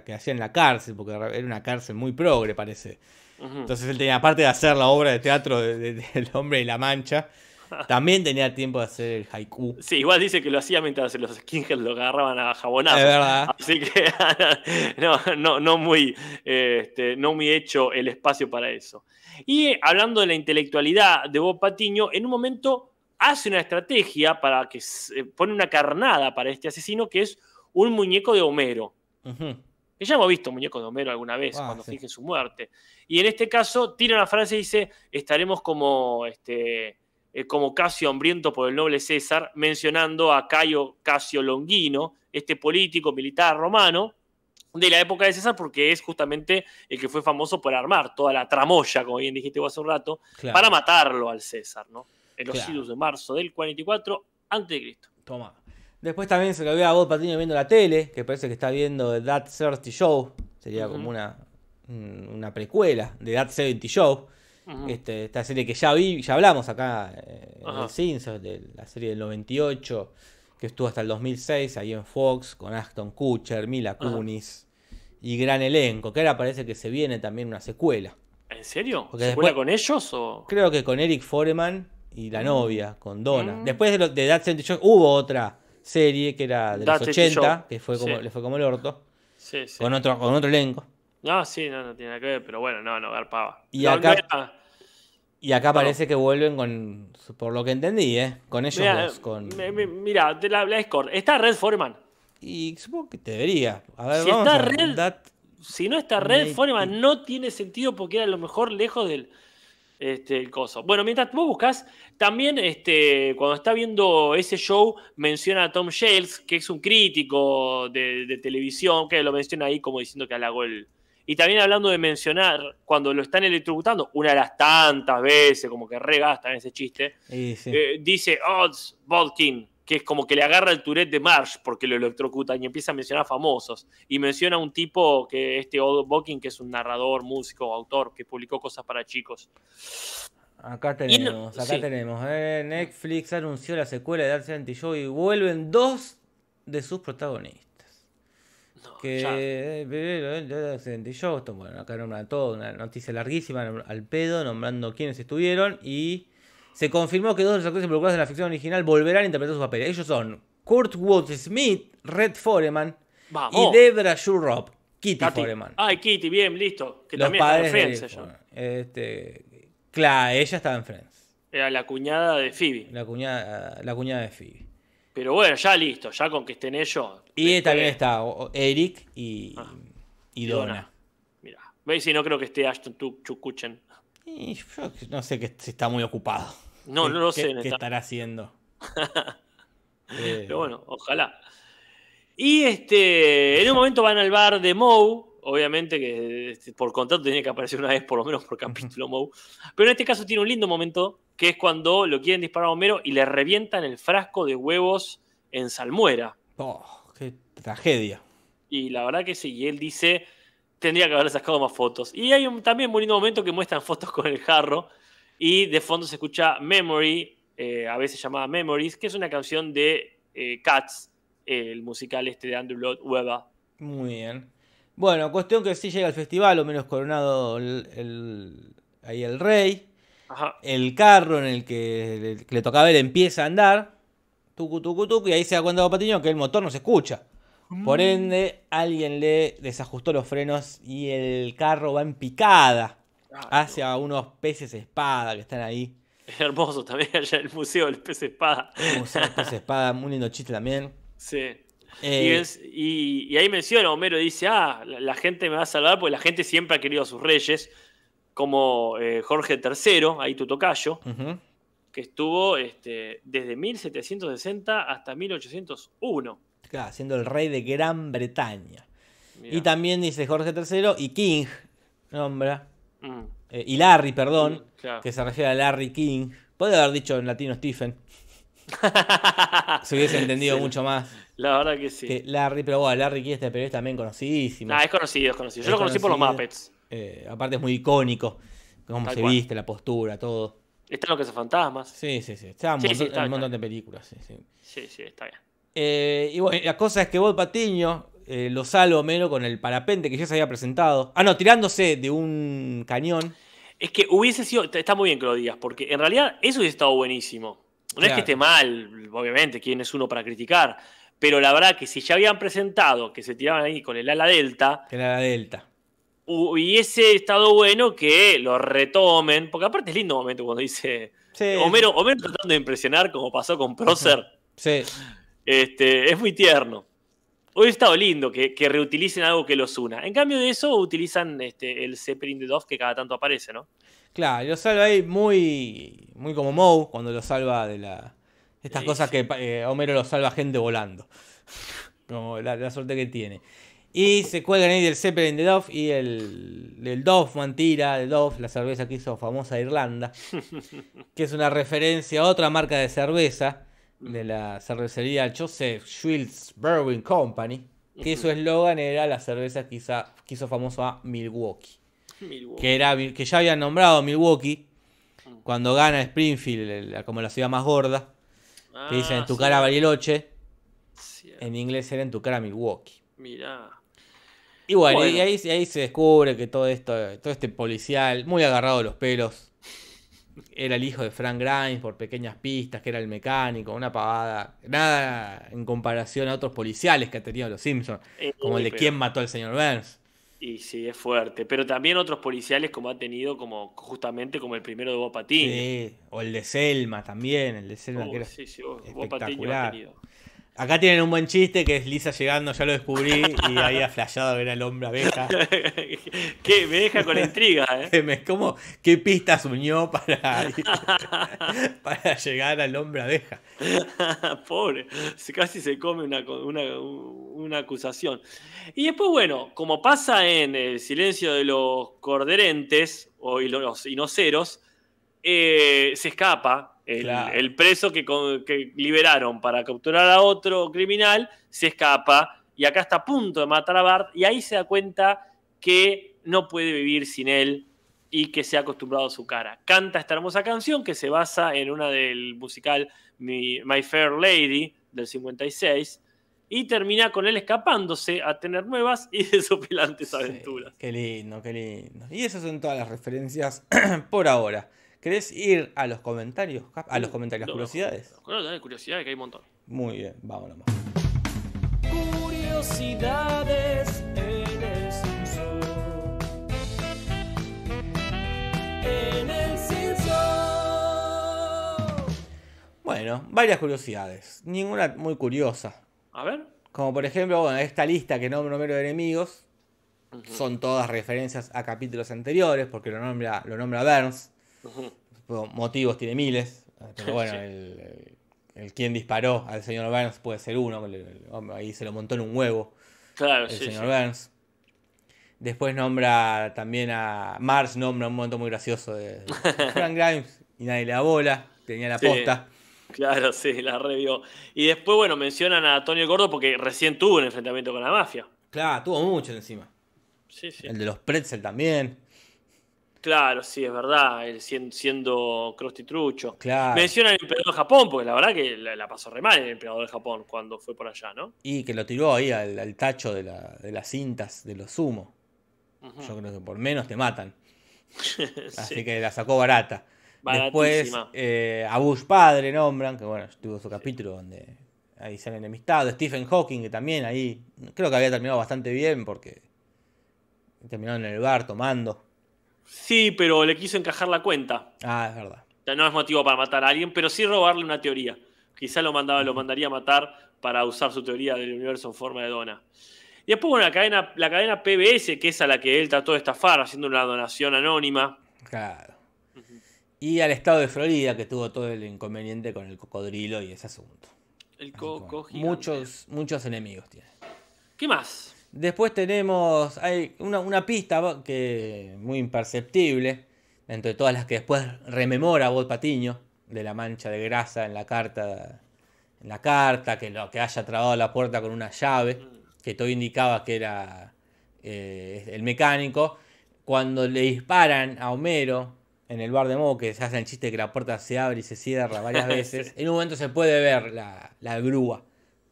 que hacía en la cárcel, porque era una cárcel muy progre, parece. Entonces él tenía, aparte de hacer la obra de teatro del de, Hombre y la Mancha, también tenía tiempo de hacer el haiku. Sí, igual dice que lo hacía mientras los skinheads lo agarraban a jabonazos. Es verdad. Así que no, no, no, muy, este, no muy hecho el espacio para eso. Y hablando de la intelectualidad de Bob Patiño, en un momento hace una estrategia para que se pone una carnada para este asesino que es un muñeco de Homero. Que ya hemos visto muñecos de Homero alguna vez ah, cuando sí. su muerte. Y en este caso tira una frase y dice, estaremos como, este, eh, como Casio hambriento por el noble César, mencionando a Cayo Casio Longino, este político militar romano de la época de César, porque es justamente el que fue famoso por armar toda la tramoya, como bien dijiste vos hace un rato, para matarlo al César, ¿no? En los claro. de marzo del 44 a.C. Toma. Después también se lo ve a vos Patiño viendo la tele, que parece que está viendo That 30 Show. Sería como una, una precuela de That 70 Show. Este, esta serie que ya vi, ya hablamos acá eh, en el Simpsons, de la serie del 98, que estuvo hasta el 2006 ahí en Fox, con Aston Kutcher, Mila Kunis y gran elenco. Que ahora parece que se viene también una secuela. ¿En serio? ¿Secuela con ellos? O? Creo que con Eric Foreman y la mm. novia, con Donna. Mm. Después de, lo, de That 70 Show hubo otra serie que era de los 80, que fue como, le fue como el orto. Sí, sí. Con otro, con otro elenco. No, sí, no, no tiene nada que ver, pero bueno, no, no, garpaba. Y acá, y acá parece que vuelven con, por lo que entendí, ¿eh? Con ellos dos. Con... mira, de la, la Escort, ¿está Red Foreman? Y supongo que te debería. A ver, si vamos está a Red, si no está Red Foreman, no tiene sentido porque era a lo mejor lejos del este, el coso. Bueno, mientras vos buscas, también este, cuando está viendo ese show, menciona a Tom Shales, que es un crítico de, televisión, que lo menciona ahí como diciendo que halagó el. Y también hablando de mencionar, cuando lo están electrocutando, una de las tantas veces, como que regastan ese chiste, eh, dice Odds Bodkin, que es como que le agarra el Tourette de Marsh porque lo electrocutan y empieza a mencionar famosos. Y menciona a un tipo que este Odo Bocking, que es un narrador, músico, autor, que publicó cosas para chicos. Acá tenemos, acá tenemos. Eh, Netflix anunció la secuela de Dark City Show y vuelven dos de sus protagonistas. No, que Dark Show, bueno, acá nombran todo, una noticia larguísima al pedo, nombrando quiénes estuvieron y se confirmó que dos de los actores involucrados en la ficción original volverán a interpretar sus papeles. Ellos son Kurt Wood Smith, Red Foreman y Debra Shurrop, Kitty Foreman. Ay, Kitty, bien, listo. Que también está en Friends Este, claro, ella estaba en Friends. Era la cuñada de Phoebe. La cuñada, la cuñada de Phoebe. Pero bueno, ya listo, ya con que estén ellos. Y también está Eric y, ah, y Donna. Mira, veis si no creo que esté Ashton. Y yo no sé que si está muy ocupado. No, no lo sé. ¿Qué estará haciendo? Eh, Pero bueno, ojalá. Y este, en un momento van al bar de Moe. Obviamente que este, por contrato tenía que aparecer una vez por lo menos por capítulo Moe. Pero en este caso tiene un lindo momento, que es cuando lo quieren disparar a Homero y le revientan el frasco de huevos en salmuera. Oh, qué tragedia. Y la verdad que sí, y él dice, tendría que haber sacado más fotos. Y hay un, también un lindo momento que muestran fotos con el jarro y de fondo se escucha Memory, eh, a veces llamada Memories, que es una canción de eh, Cats, el musical este de Andrew Lloyd Webber. Muy bien. Bueno, cuestión que sí llega al festival, o menos coronado el, ahí el rey. El carro en el que le, tocaba ver empieza a andar. Tucu, tucu, tucu, y ahí se da cuenta Patiño que el motor no se escucha. Por mm. ende, alguien le desajustó los frenos y el carro va en picada hacia unos peces espada que están ahí. Es hermoso también allá el Museo del Pez Espada. El Museo del Pez Espada, muy lindo chiste también. Sí. Eh, y, ahí menciona, Homero dice, ah, la, gente me va a salvar porque la gente siempre ha querido a sus reyes, como eh, Jorge III, ahí tu tocayo, que estuvo este, desde 1760 hasta 1801. Claro, siendo el rey de Gran Bretaña. Y también dice Jorge III y King, nombra Mm, Eh, y Larry, perdón, claro. que se refiere a Larry King. Puede haber dicho en latino Stephen. Se hubiese entendido Sí. mucho más La verdad que sí. que Larry, pero bueno, Larry King este periodista también conocidísimo. Nah, es conocido, es conocido. Yo Es lo conocí por los. Muppets. Eh, aparte es muy icónico, cómo Tal se cual. viste, la postura, todo. Está en lo que hace fantasmas. Sí, sí, sí. Está un Sí, está un montón de películas, sí, sí. Sí, sí, está bien. Eh, y bueno, la cosa es que Bob Patiño eh, lo salva Homero con el parapente que ya se había presentado. Ah, no, tirándose de un cañón. Es que hubiese sido. Está muy bien que lo digas, porque en realidad eso hubiese estado buenísimo. No es que esté mal, obviamente, quién es uno para criticar. Pero la verdad que si ya habían presentado que se tiraban ahí con el ala delta, Que era la Delta. hubiese estado bueno que lo retomen. Porque aparte es lindo momento cuando dice. Sí, Homero, Homero tratando de impresionar, como pasó con Prócer. sí. Este, es muy tierno. Hubiera estado lindo que, que reutilicen algo que los una. En cambio de eso, utilizan este, el Zeppelin de Dove que cada tanto aparece, ¿no? Claro, lo salva ahí muy, muy como Moe, cuando lo salva de la... Estas Sí, cosas sí. que eh, Homero lo salva gente volando. Como la, la suerte que tiene. Y se cuelgan ahí del Zeppelin de Dove y el, el Doffman tira de Dove, la cerveza que hizo famosa de Irlanda, que es una referencia a otra marca de cerveza de la cervecería Joseph Schultz Brewing Company, que su eslogan era la cerveza que hizo, que hizo famoso a Milwaukee Milwaukee. que, era, que ya habían nombrado Milwaukee Mm. cuando gana Springfield el- como la ciudad más gorda. Que dicen en tu Ah, cara sí, Bariloche, cierto. en inglés era en tu cara Milwaukee. Mirá. Y bueno, Bueno. Y, ahí, y ahí se descubre que todo esto, todo este policial, muy agarrado de los pelos, era el hijo de Frank Grimes por pequeñas pistas, que era el mecánico, una pavada. Nada en comparación a otros policiales que ha tenido los Simpsons, Eh, como el de quién mató al señor Burns. Y sí, es fuerte. Pero también otros policiales como ha tenido, como justamente como el primero de Bob Patiño. Sí, o el de Selma también, el de Selma Uh, que era sí, sí, Bob Patiño ha espectacular. tenido. Acá tienen un buen chiste que es Lisa llegando, ya lo descubrí y había flashado que era el hombre abeja. que me deja con la intriga, ¿eh? ¿Cómo, ¿Qué pistas unió para, para llegar al hombre abeja? Pobre, casi se come una, una, una acusación. Y después, bueno, como pasa en El silencio de los corderentes o los inoceros, eh, se escapa. El, Claro. el preso que, liberaron para capturar a otro criminal se escapa y acá está a punto de matar a Bart y ahí se da cuenta que no puede vivir sin él y que se ha acostumbrado a su cara. Canta esta hermosa canción que se basa en una del musical My Fair Lady del 56 y termina con él escapándose a tener nuevas y desopilantes aventuras. Qué lindo, qué lindo. Y esas son todas las referencias por ahora. ¿Querés ir a los comentarios? A los comentarios, las No, curiosidades. no, dale curiosidad que hay un montón. Muy bien, vámonos. Curiosidades en el Simpson. En el Simpson. Bueno, varias curiosidades. Ninguna muy curiosa. A ver. Como por ejemplo, bueno, esta lista que nombra número de enemigos son todas referencias a capítulos anteriores, porque lo nombra, lo nombra Burns. Motivos tiene miles. Pero bueno, Sí. el, el- el quien disparó al señor Burns puede ser uno. ahí se lo montó en un huevo Claro, el sí, señor sí. Burns. Después nombra también a Mars, nombra un momento muy gracioso de, Frank Grimes y nadie le da bola. Tenía la posta. Claro, sí, la revió. Y después, bueno, mencionan a Antonio el Gordo porque recién tuvo un enfrentamiento con la mafia. Claro, tuvo mucho encima. Sí, sí. El de los pretzel también. Claro, sí, es verdad. Él sien- siendo Krusty Trucho. Claro. Mencionan al emperador de Japón, porque la verdad que la, la pasó re mal el emperador de Japón cuando fue por allá, ¿no? Y que lo tiró ahí al, al tacho de, la- de las cintas de los sumo. Yo creo que por menos te matan. Así Sí. que la sacó barata. Después eh, a Bush padre nombran, que bueno, tuvo su capítulo donde ahí se han enemistado. Stephen Hawking, que también ahí creo que había terminado bastante bien porque terminaron en el bar tomando. Sí, pero le quiso encajar la cuenta. Ah, es verdad. No es motivo para matar a alguien, pero sí robarle una teoría. Quizá lo, mandaba, lo mandaría a matar para usar su teoría del universo en forma de dona. Y después, bueno, la cadena, la cadena PBS, que es a la que él trató de estafar haciendo una donación anónima. Claro. Y al estado de Florida, que tuvo todo el inconveniente con el cocodrilo y ese asunto. El coco muchos, muchos enemigos tiene. ¿Qué más? Después tenemos hay una, una pista que muy imperceptible, entre todas las que después rememora Bob Patiño, de la mancha de grasa en la carta, en la carta, que lo que haya trabado la puerta con una llave, que todo indicaba que era eh, el mecánico. Cuando le disparan a Homero en el bar de Mo, que se hace el chiste de que la puerta se abre y se cierra varias veces, en un momento se puede ver la, la grúa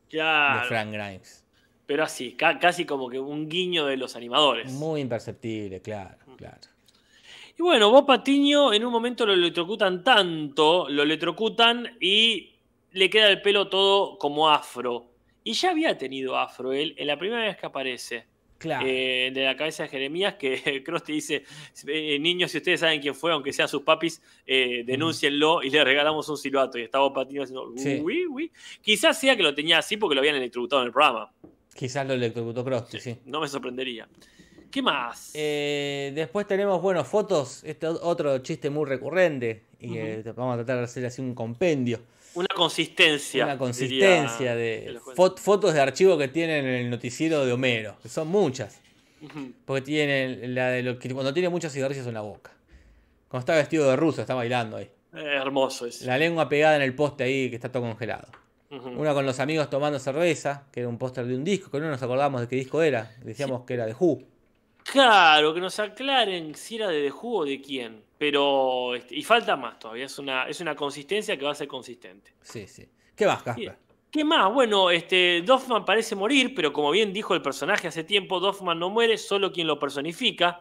Claro. de Frank Grimes. Pero así, ca- casi como que un guiño de los animadores. Muy imperceptible, claro, claro. Y bueno, Bob Patiño en un momento lo electrocutan tanto, lo electrocutan y le queda el pelo todo como afro. Y ya había tenido afro él en la primera vez que aparece. Claro. eh, de la cabeza de Jeremías, que Cross te dice, eh, niños, si ustedes saben quién fue, aunque sean sus papis, eh, denúncienlo y le regalamos un silbato. Y estaba Patiño haciendo, Sí. "Uy, uy". Quizás sea que lo tenía así porque lo habían electrocutado en el programa. Quizás lo electrocutó Krusty, sí. No me sorprendería. ¿Qué más? Eh, después tenemos, bueno, fotos. Este otro chiste muy recurrente. Y eh, vamos a tratar de hacer así un compendio. Una consistencia. Una consistencia de fotos de archivo que tienen en el noticiero de Homero. Que son muchas. Porque tienen la de lo que cuando tiene muchos cigarrillos en la boca. Cuando está vestido de ruso, está bailando ahí. Eh, hermoso es. La lengua pegada en el poste ahí que está todo congelado. Una con los amigos tomando cerveza, que era un póster de un disco, que no nos acordamos de qué disco era. Decíamos que era de Who. Claro, que nos aclaren si era de The Who o de quién. Pero. este, y falta más todavía. Es una, es una consistencia que va a ser consistente. Sí, sí. ¿Qué más, Casper? ¿Qué más? Bueno, este, Doffman parece morir, pero como bien dijo el personaje hace tiempo, Doffman no muere, solo quien lo personifica.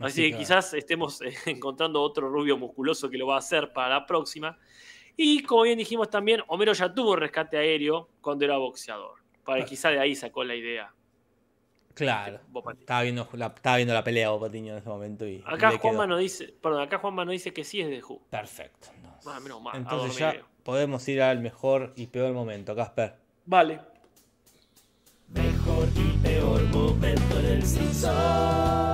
Así Así que que- quizás estemos eh, encontrando otro rubio musculoso que lo va a hacer para la próxima. Y como bien dijimos también, Homero ya tuvo rescate aéreo cuando era boxeador. Para quizá de ahí sacó la idea. Claro. Patiño. Estaba viendo la, estaba viendo la pelea Bob Patiño en ese momento y. Acá Juanma nos dice, perdón, acá Juanma nos dice que sí es de Who. Perfecto. entonces. Ah, menos mal, Entonces ya podemos ir al mejor y peor momento, Casper. Vale. Mejor y peor momento en el Simpson.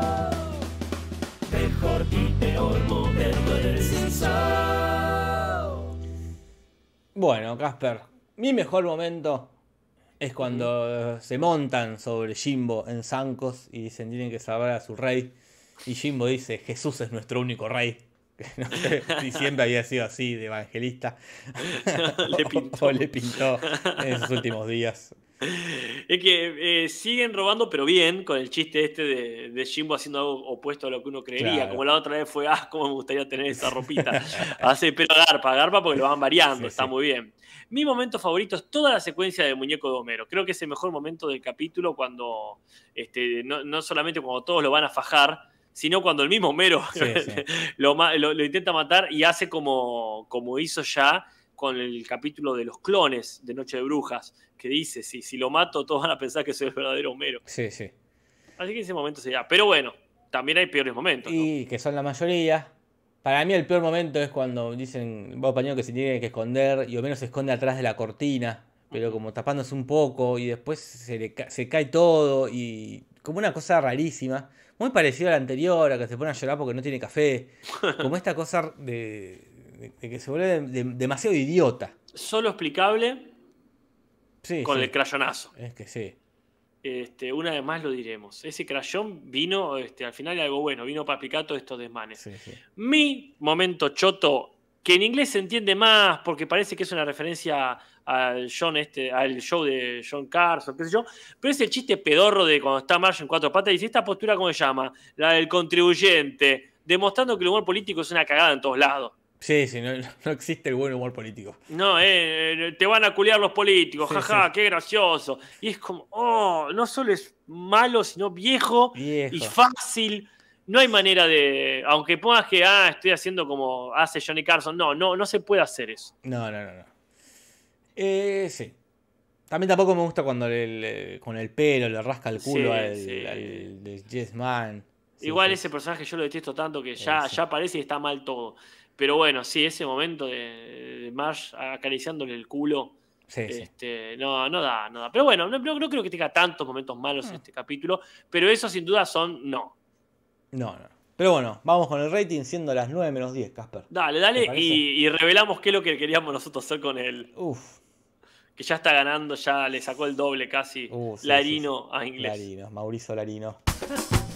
Bueno, Casper, mi mejor momento es cuando se montan sobre Jimbo en zancos y dicen tienen que salvar a su rey. Y Jimbo dice, Jesús es nuestro único rey. Que No sé si siempre había sido así de evangelista. Le pintó. o le pintó en sus últimos días. Es que eh, siguen robando, pero bien, con el chiste este de, de Jimbo haciendo algo opuesto a lo que uno creería. Claro. Como la otra vez fue, ah, cómo me gustaría tener esa ropita. Hace pero garpa, garpa porque lo van variando, Sí, está sí. muy bien. Mi momento favorito es toda la secuencia del muñeco de Homero. Creo que es el mejor momento del capítulo cuando, este, no, no solamente cuando todos lo van a fajar, sino cuando el mismo Homero Sí, lo- lo intenta matar y hace como, como hizo ya con el capítulo de los clones de Noche de Brujas, que dice, si, si lo mato todos van a pensar que soy el verdadero Homero. Sí, sí. Así que ese momento sería. Pero bueno, también hay peores momentos. ¿no? Y que son la mayoría. Para mí el peor momento es cuando dicen Bob Paño que se tiene que esconder y Homero se esconde atrás de la cortina, pero como tapándose un poco y después se, le ca- se cae todo y como una cosa rarísima. Muy parecido a la anterior, a que se pone a llorar porque no tiene café. Como esta cosa de, de- de que se vuelve de- demasiado idiota. Solo explicable Sí, con sí. el crayonazo. Es que sí. Este, una vez más lo diremos. Ese crayón vino, este, al final algo bueno, vino para explicar todos estos desmanes. sí. Mi momento choto, que en inglés se entiende más porque parece que es una referencia al, John este, al show de John Carson, qué sé yo, pero es el chiste pedorro de cuando está Marge en cuatro patas y dice, ¿esta postura cómo se llama? La del contribuyente, demostrando que el humor político es una cagada en todos lados. Sí, sí, no, no existe el buen humor político. No, eh, te van a culiar los políticos, Sí, jaja, sí. qué gracioso. Y es como, oh, no solo es malo, sino viejo, Viejo. y fácil. No hay manera de. Aunque pongas que ah, estoy haciendo como hace Johnny Carson. No, no, no se puede hacer eso. No, no, no, no. Eh, sí. También tampoco me gusta cuando le- le- con el pelo le rasca el culo Sí, al, al Yes Man. Igual ese personaje yo lo detesto tanto que ya, ya parece que está mal todo. Pero bueno, sí, ese momento de, de Marge acariciándole el culo. Sí, sí. Este, no, no da, no da. Pero bueno, no, no- no creo que tenga tantos momentos malos Ah. este capítulo. Pero eso sin duda son no. No, no. Pero bueno, vamos con el rating siendo las 9 menos 10, Casper. Dale, ¿Te dale. Y, y revelamos qué es lo que queríamos nosotros hacer con el, Uf. que ya está ganando, ya le sacó el doble casi Uh, sí, Larino a inglés. Larino, Mauricio Larino.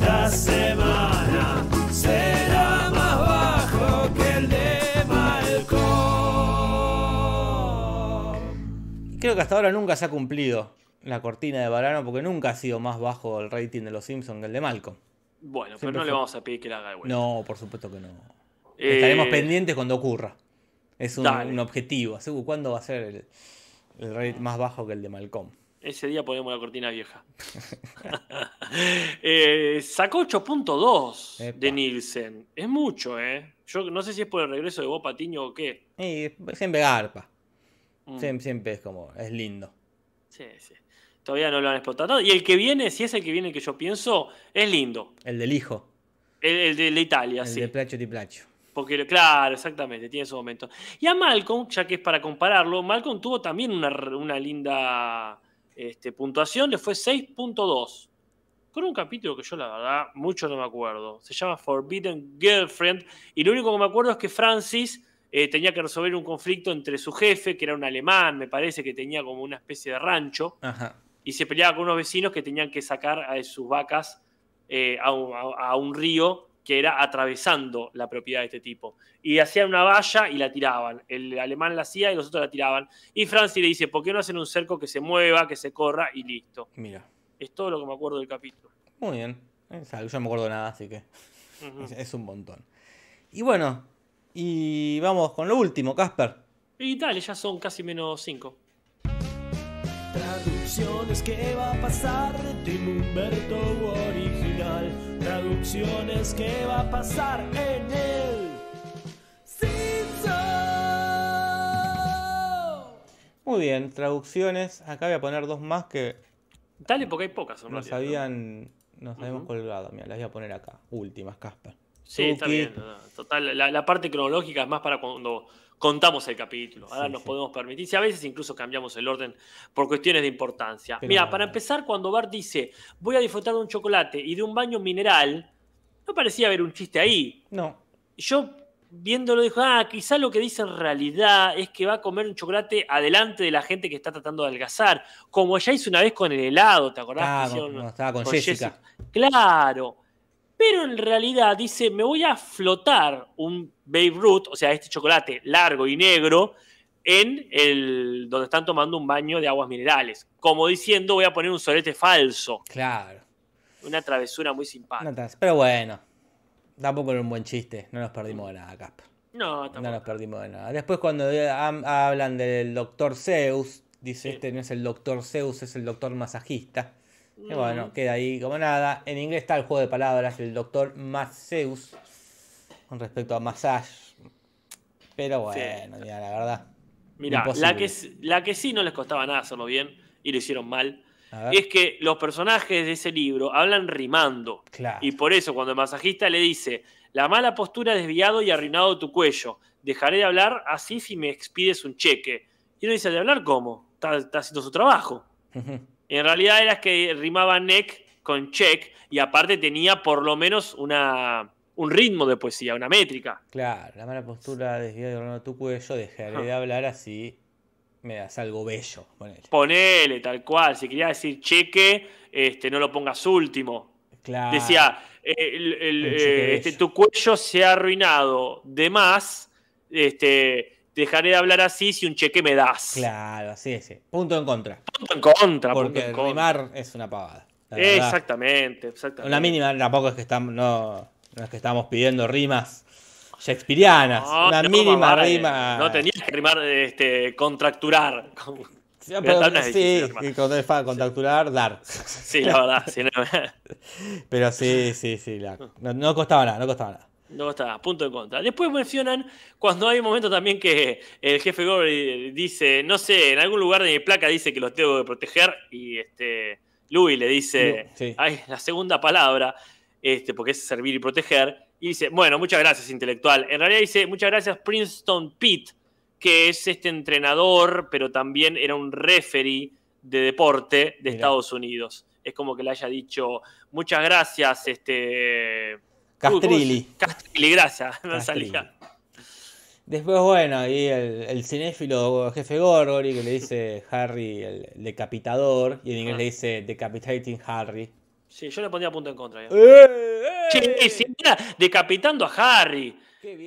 esta semana será más bajo que el de Malcolm. Creo que hasta ahora nunca se ha cumplido la cortina de Varano porque nunca ha sido más bajo el rating de los Simpsons que el de Malcolm. Bueno, pero Siempre no le vamos a pedir que la haga de vuelta. No, por supuesto que no. Eh, Estaremos pendientes cuando ocurra. Es un, un objetivo. ¿Cuándo va a ser el, el rating más bajo que el de Malcolm? Ese día ponemos la cortina vieja. Eh, sacó 8.2 Epa. de Nielsen. Es mucho, ¿eh? Yo no sé si es por el regreso de Bob Patiño o qué. Y siempre garpa. Mm, Siempre, siempre es como, es lindo. Sí, sí. Todavía no lo han explotado. Y el que viene, si es el que viene que yo pienso, es lindo. El del hijo. El, el de la Italia, El sí. de Placho Ti Placho. Porque, claro, exactamente, tiene su momento. Y a Malcolm, ya que es para compararlo, Malcolm tuvo también una, una linda este, puntuación, le fue 6.2. Con un capítulo que yo, la verdad, mucho no me acuerdo. Se llama Forbidden Girlfriend. Y lo único que me acuerdo es que Francis eh, tenía que resolver un conflicto entre su jefe, que era un alemán, me parece que tenía como una especie de rancho, Ajá. y se peleaba con unos vecinos que tenían que sacar a sus vacas eh, a, un, a- a un río que era atravesando la propiedad de este tipo. Y hacían una valla y la tiraban. El alemán la hacía y los otros la tiraban. Y Francis le dice, ¿por qué no hacen un cerco que se mueva, que se corra y listo? Mira. Es todo lo que me acuerdo del capítulo. Muy bien. Es algo, Yo no me acuerdo de nada, así que es, es un montón. Y bueno, y vamos con lo último, Casper. Y dale, ya son casi menos 5. Traducciones, ¿qué va a pasar? Tim Humberto. Traducciones, ¿qué va a pasar en el Simpson? Muy bien, traducciones. Acá voy a poner dos más que Dale, porque hay pocas. en nos realidad, ¿no? habían, nos habíamos colgado. Mira, las voy a poner acá. Últimas, Casper. Sí, está bien. no, Total, la, la parte cronológica es más para cuando contamos el capítulo. Ahora Sí, nos sí. podemos permitir. Si a veces incluso cambiamos el orden por cuestiones de importancia. Pero- Mira, para empezar, cuando Bart dice voy a disfrutar de un chocolate y de un baño mineral, no parecía haber un chiste ahí. No, Yo viéndolo dijo, ah, quizá lo que dice en realidad es que va a comer un chocolate adelante de la gente que está tratando de adelgazar, como ya hizo una vez con el helado, ¿te acordás? Que hicieron con- no, estaba con con Jessica. Claro. Pero en realidad dice, me voy a flotar un Babe Ruth, o sea, este chocolate largo y negro, en el donde están tomando un baño de aguas minerales. Como diciendo, voy a poner un solete falso. Claro. Una travesura muy simpática. No pero bueno, tampoco era un buen chiste. No nos perdimos de nada, Casper. No, No tampoco. nos perdimos de nada. Después cuando eh, hablan del doctor Zeus, dice Sí. este no es el doctor Zeus, es el doctor masajista. Y Mm. bueno, queda ahí como nada. En inglés está el juego de palabras, el doctor Zeus, con respecto a massage. Pero bueno, mira, la verdad. Imposible. la que, la que sí no les costaba nada hacerlo bien y lo hicieron mal, es que los personajes de ese libro hablan rimando. Claro. Y por eso cuando el masajista le dice, la mala postura ha desviado y arruinado tu cuello, dejaré de hablar así si me expides un cheque. Y uno dice, ¿de hablar cómo? Está, está haciendo su trabajo. En realidad era que rimaba neck con check y aparte tenía por lo menos una, un ritmo de poesía, una métrica. claro, la mala postura desviada de ordenar tu cuello, dejaré de hablar así, me das algo bello. ponele. Ponele, tal cual. Si quería decir cheque, este, no lo pongas último. Claro. Decía, eh, el- eh, este, tu cuello se ha arruinado de más, este, dejaré de hablar así si un cheque me das. Claro, sí, sí. Punto en contra. Punto en contra, punto Porque en contra. rimar es una pavada. Exactamente, exactamente. Una mínima, tampoco es que estamos, no, no es que estamos pidiendo rimas shakespearianas. No, una no, mínima mamá, eh, rima. No tenías que rimar, este, contracturar. Sí, pero es sí, es para contracturar, dar. Sí, la verdad. sí, no, Pero sí, sí, sí. la- no, no costaba nada, no costaba nada. No está, punto en contra. Después mencionan cuando hay un momento también que el jefe Gore dice, no sé, en algún lugar de mi placa dice que los tengo que proteger y este Louis le dice, sí. ay, la segunda palabra, este, porque es servir y proteger, y dice, bueno, muchas gracias intelectual. En realidad dice, muchas gracias Princeton Pete, que es este entrenador, pero también era un referee de deporte de Mirá. Estados Unidos. Es como que le haya dicho, muchas gracias, este... Castrilli. Uy, ¿cómo se- Castrilli, gracias. No Castrilli. salía. Después, bueno, ahí el, el cinéfilo jefe Gorgory que le dice Harry el decapitador y en inglés Ah. le dice decapitating Harry. Sí, yo le pondría punto en contra. ya. ¡Eh! Che, si era decapitando a Harry.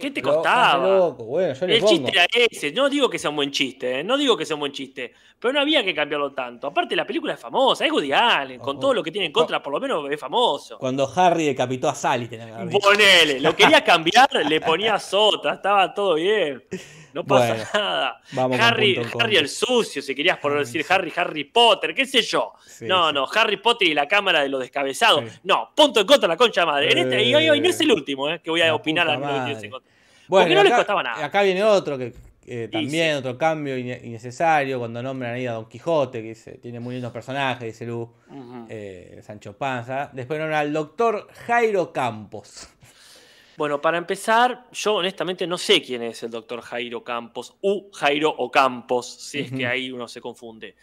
¿Qué te costaba? estás loco. Bueno, yo le El pongo. chiste era ese. No digo que sea un buen chiste, ¿eh? no digo que sea un buen chiste. Pero no había que cambiarlo tanto. Aparte, la película es famosa. Es Woody Allen. Con Ojo. todo lo que tiene en contra, por lo menos es famoso. Cuando Harry decapitó a Sally, que. Ponele. Lo quería cambiar, le ponías otra. Estaba todo bien. No pasa Bueno, nada. vamos Harry, Harry el sucio, si querías por Harry, decir. Harry, Harry Potter, qué sé yo. Sí, no, sí. no, Harry Potter y la cámara de los descabezados. Sí. No, punto en contra la concha madre. En este, y, hoy no es el último eh, que voy a opinar al minuto madre. 15 en contra. Bueno, Porque no les acá- costaba nada. Acá viene otro que eh, también, otro cambio innecesario, cuando nombran ahí a Don Quijote, que dice, tiene muy lindos personajes, dice Lu, eh, Sancho Panza. Después nombran al doctor Jairo Campos. Bueno, para empezar, yo honestamente no sé quién es el doctor Jairo Campos, u Jairo o Campos, si es que ahí uno se confunde.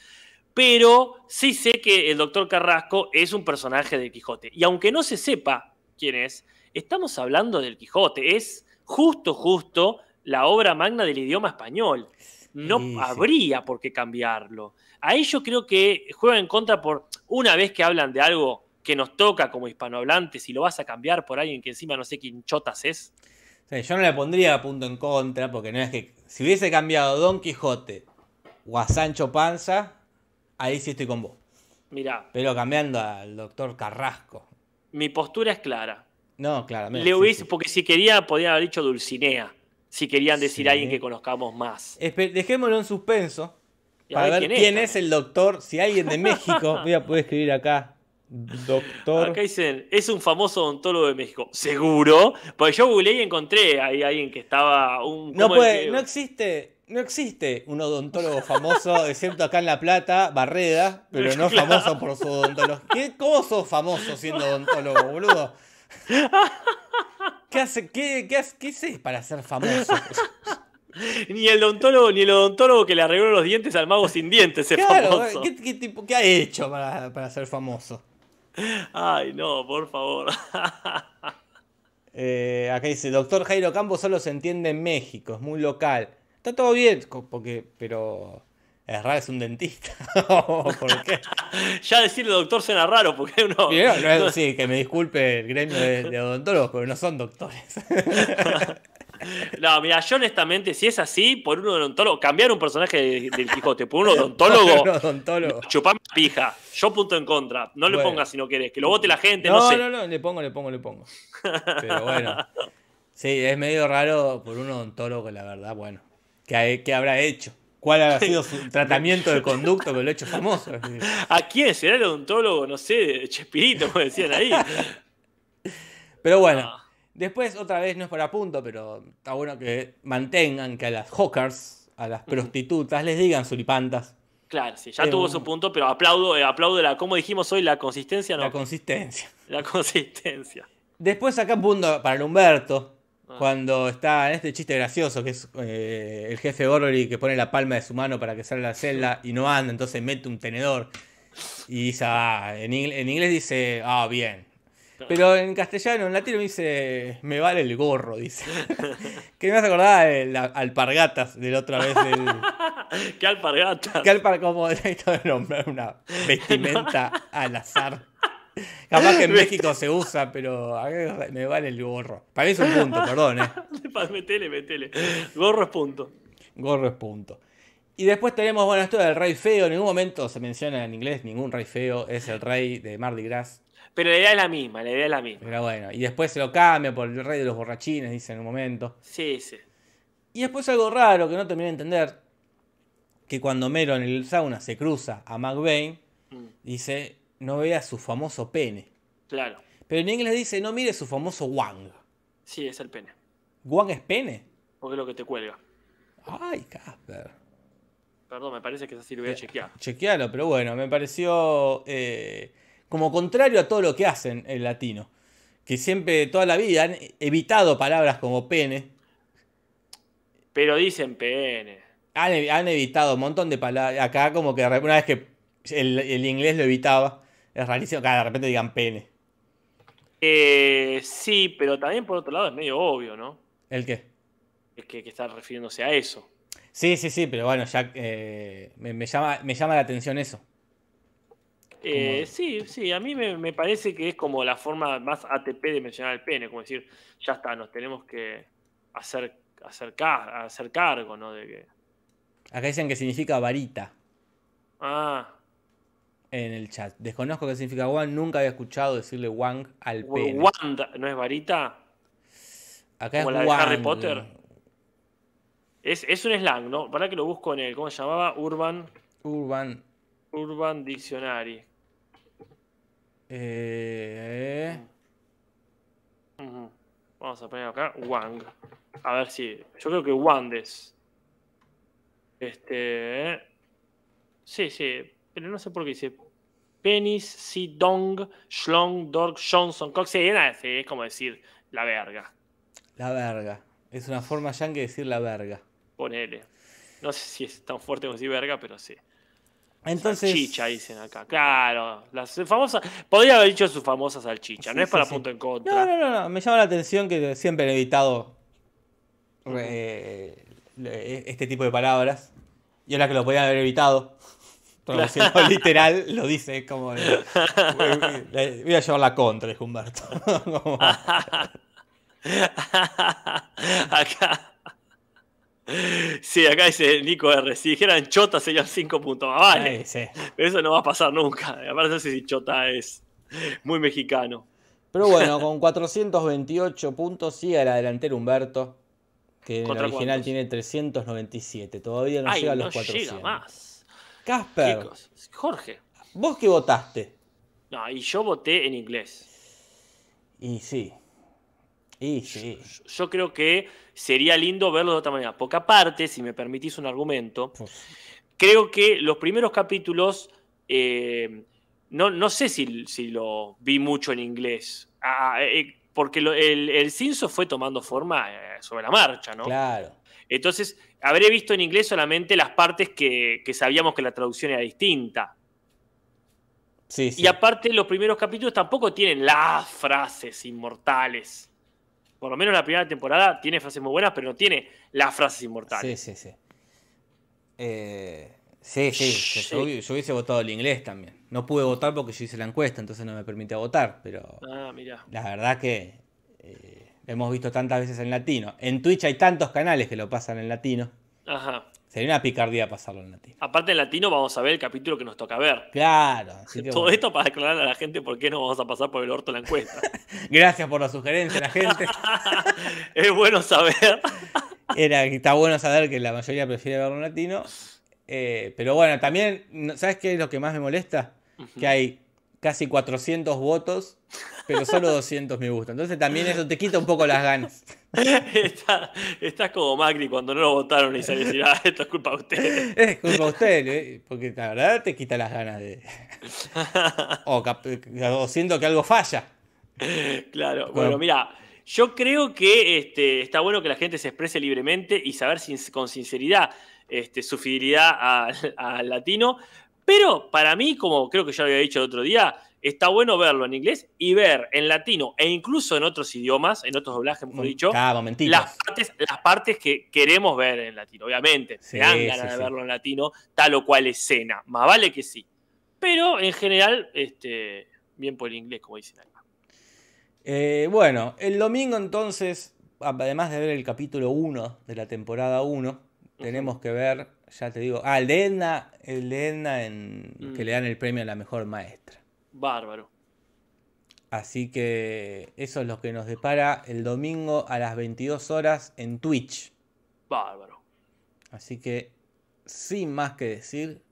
Pero sí sé que el doctor Carrasco es un personaje del Quijote. Y aunque no se sepa quién es, estamos hablando del Quijote. Es justo, justo la obra magna del idioma español. No Sí, sí. habría por qué cambiarlo. Ahí yo creo que juega en contra por una vez que hablan de algo que nos toca como hispanohablantes y lo vas a cambiar por alguien que encima no sé quién chotas es. Yo no le pondría punto en contra, porque no es que. Si hubiese cambiado Don Quijote o a Sancho Panza, ahí sí estoy con vos. Mirá, Pero cambiando al doctor Carrasco. mi postura es clara. No, claramente. Le sí, hubiese, sí. porque si quería, podían haber dicho Dulcinea. Si querían decir Sí. a alguien que conozcamos más. Espe- dejémoslo en suspenso. Para ver quién, también. es el doctor. Si alguien de México. voy a poder escribir acá. Doctor. Acá dicen, es un famoso odontólogo de México. ¿Seguro? Porque yo googleé y encontré ahí alguien que estaba. Un, No ¿cómo puede, no existe, no existe un odontólogo famoso, excepto acá en La Plata, Barreda, pero no Claro. famoso por su odontólogo. ¿Qué, ¿Cómo sos famoso siendo odontólogo, boludo? ¿Qué hace, qué, qué, hace- qué haces para ser famoso? Ni el odontólogo, ni el odontólogo que le arregló los dientes al mago sin dientes es Claro, famoso. ¿qué, qué tipo, ¿qué ha hecho para, para ser famoso? Ay, no, por favor. Eh, acá dice, doctor Jairo Campos solo se entiende en México, es muy local. Está todo bien, porque, pero es raro, es un dentista. ¿Por qué? ya decirle doctor suena raro porque uno. No, no es- sí, que me disculpe el gremio de, de odontólogos, pero no son doctores. No, mira, yo honestamente, si es así, por un odontólogo, cambiar un personaje de- del Quijote por un odontólogo, odontólogo. chupame pija. Yo punto en contra. No le Bueno. pongas si no querés, que lo vote la gente, no, No, sé. no, no, le pongo, le pongo, le pongo. Pero bueno. Sí, es medio raro por un odontólogo, la verdad, bueno. ¿Qué, ha- qué habrá hecho? ¿Cuál habrá sido su tratamiento de conducto que lo ha hecho famoso? ¿A quién será el odontólogo? No sé, Chespirito, como decían ahí. Pero bueno. Después otra vez no es para punto, pero está bueno que mantengan que a las hawkers, a las prostitutas, les digan suripantas Claro, sí, ya Eh, tuvo su punto, pero aplaudo, eh, aplaudo la, como dijimos hoy, la consistencia, no. la consistencia. La consistencia. Después acá un punto para el Humberto, Ah. cuando está en este chiste gracioso, que es eh, el jefe Gorgory que pone la palma de su mano para que salga la celda y no anda, entonces mete un tenedor y dice, ah, en, en inglés dice, ah, bien. Pero en castellano, en latino dice, me vale el gorro, dice. que me hace acordar el alpargatas de la otra vez del... Qué alpargata. Que alpar como de nombrar una vestimenta al azar. Capaz que en México se usa, pero me vale el gorro. Para mí es un punto, perdón, eh. metele, metele. Gorro es punto. Gorro es punto. Y después tenemos, bueno, esto del rey feo. En ningún momento se menciona en inglés ningún rey feo. Es el rey de Mardi Gras. Pero la idea es la misma, la idea es la misma. Pero bueno, y después se lo cambia por el rey de los borrachines, dice en un momento. Sí, sí. Y después algo raro que no terminé de entender. Que cuando Mero en el sauna se cruza a McBain, Mm, dice, no vea su famoso pene. Claro. Pero en inglés dice, no mire su famoso Wang. Sí, es el pene. ¿Wang es pene? Porque es lo que te cuelga. Ay, Casper. Perdón, me parece que esa sí lo voy a chequear. Chequealo, pero bueno, me pareció eh, como contrario a todo lo que hacen el latino. Que siempre, toda la vida, han evitado palabras como pene. Pero dicen pene. Han, han evitado un montón de palabras. Acá como que una vez que el, el inglés lo evitaba, es rarísimo que de repente digan pene. Eh, sí, pero también por otro lado es medio obvio, ¿no? ¿El qué? que, que está refiriéndose a eso. Sí, sí, sí, pero bueno, ya eh, me, me llama, me llama la atención eso. Eh, sí, sí, a mí me, me parece que es como la forma más ATP de mencionar el pene, como decir, ya está, nos tenemos que hacer, hacer, ca- hacer cargo, ¿no? De que, Acá dicen que significa varita ah, en el chat. Desconozco qué significa wang, nunca había escuchado decirle wang al pene. Wanda, ¿no es varita? Acá como es la de. Harry Potter. Es, es un slang, ¿no? Para que lo busco en el, ¿cómo se llamaba? Urban, Urban. Urban Dictionary. Eh. Vamos a poner acá Wang. A ver si. Yo creo que Wandes. Este. Sí, sí. Pero no sé por qué dice. Penis, Si, Dong, Schlong, Dork, Johnson, Cox. Sí, es como decir la verga. la verga. Es una forma yankee de decir la verga. Ponele. No sé si es tan fuerte como decir verga, pero sí. Entonces. Salchicha dicen acá. Claro. Las famosas. Podría haber dicho su famosa salchicha. no es para sí, sí. punto en contra. no, no, no. Me llama la atención que siempre han evitado eh, le- este tipo de palabras. Y ahora que lo podían haber evitado, traduciendo literal, lo dice como. voy a llevar la contra, dijo Humberto. Acá. Sí, acá dice Nico R. Si dijeran chota serían 5 puntos más. Vale. Sí, sí. Pero eso no va a pasar nunca. Aparte, no sé si chota es muy mexicano. Pero bueno, con 428 puntos sigue la delantera Humberto. Que en el ¿Contra original cuántos? tiene 397. Todavía no Ay, llega a no los 400. llega más. Casper, Chicos, Jorge. ¿vos qué votaste? No, y yo voté en inglés. Y sí. Y sí. Yo creo que sería lindo verlo de otra manera. Porque aparte, si me permitís un argumento, creo que los primeros capítulos, eh, no, no sé si, si lo vi mucho en inglés. Ah, eh, porque lo- el, el Cinso fue tomando forma eh, sobre la marcha, ¿no? Claro. Entonces, habré visto en inglés solamente las partes que, que sabíamos que la traducción era distinta. Sí, sí. Y aparte, los primeros capítulos tampoco tienen las frases inmortales. Por lo menos la primera temporada tiene frases muy buenas, pero no tiene las frases Sí, inmortales. sí, sí. Eh, sí, sí. Sí. Yo, hubi- yo hubiese votado el inglés también. No pude votar porque yo hice la encuesta, entonces no me permite votar. Pero Ah, la verdad que eh, hemos visto tantas veces en latino. En Twitch hay tantos canales que lo pasan en latino. Ajá. Sería una picardía pasarlo en latino. Aparte en latino vamos a ver el capítulo que nos toca ver. Claro. así que Todo bueno. esto para aclarar a la gente por qué no vamos a pasar por el orto la encuesta. Gracias por la sugerencia, la gente. es bueno saber. Era está bueno saber que la mayoría prefiere verlo en latino. Eh, pero bueno, también, ¿sabes qué es lo que más me molesta? Que hay casi 400 votos, pero solo 200 me gustan. Entonces también eso te quita un poco las ganas. Está- estás como Macri cuando no lo votaron y sale decir, ah, esto es culpa de ustedes. Es culpa de usted, ¿eh? porque la verdad te quita las ganas de... O, siento que algo falla. Claro, Bueno. bueno, mira, yo creo que este, está bueno que la gente se exprese libremente y saber sin- con sinceridad este, su fidelidad al latino, pero para mí, como creo que ya lo había dicho el otro día, está bueno verlo en inglés y ver en latino e incluso en otros idiomas, en otros doblajes, mejor dicho, Cada momentito. las partes, las partes que queremos ver en latino. Obviamente, Sí, me dan sí, ganas de sí. verlo en latino, tal o cual escena. Más vale que sí. Pero en general, este, bien por el inglés, como dicen acá. Eh, bueno, el domingo entonces, además de ver el capítulo 1 de la temporada 1, tenemos que ver, ya te digo, ah, el de Edna, el de Edna en, Mm. que le dan el premio a la mejor maestra. Bárbaro. Así que eso es lo que nos depara el domingo a las 22 horas en Twitch. Bárbaro. Así que, sin más que decir,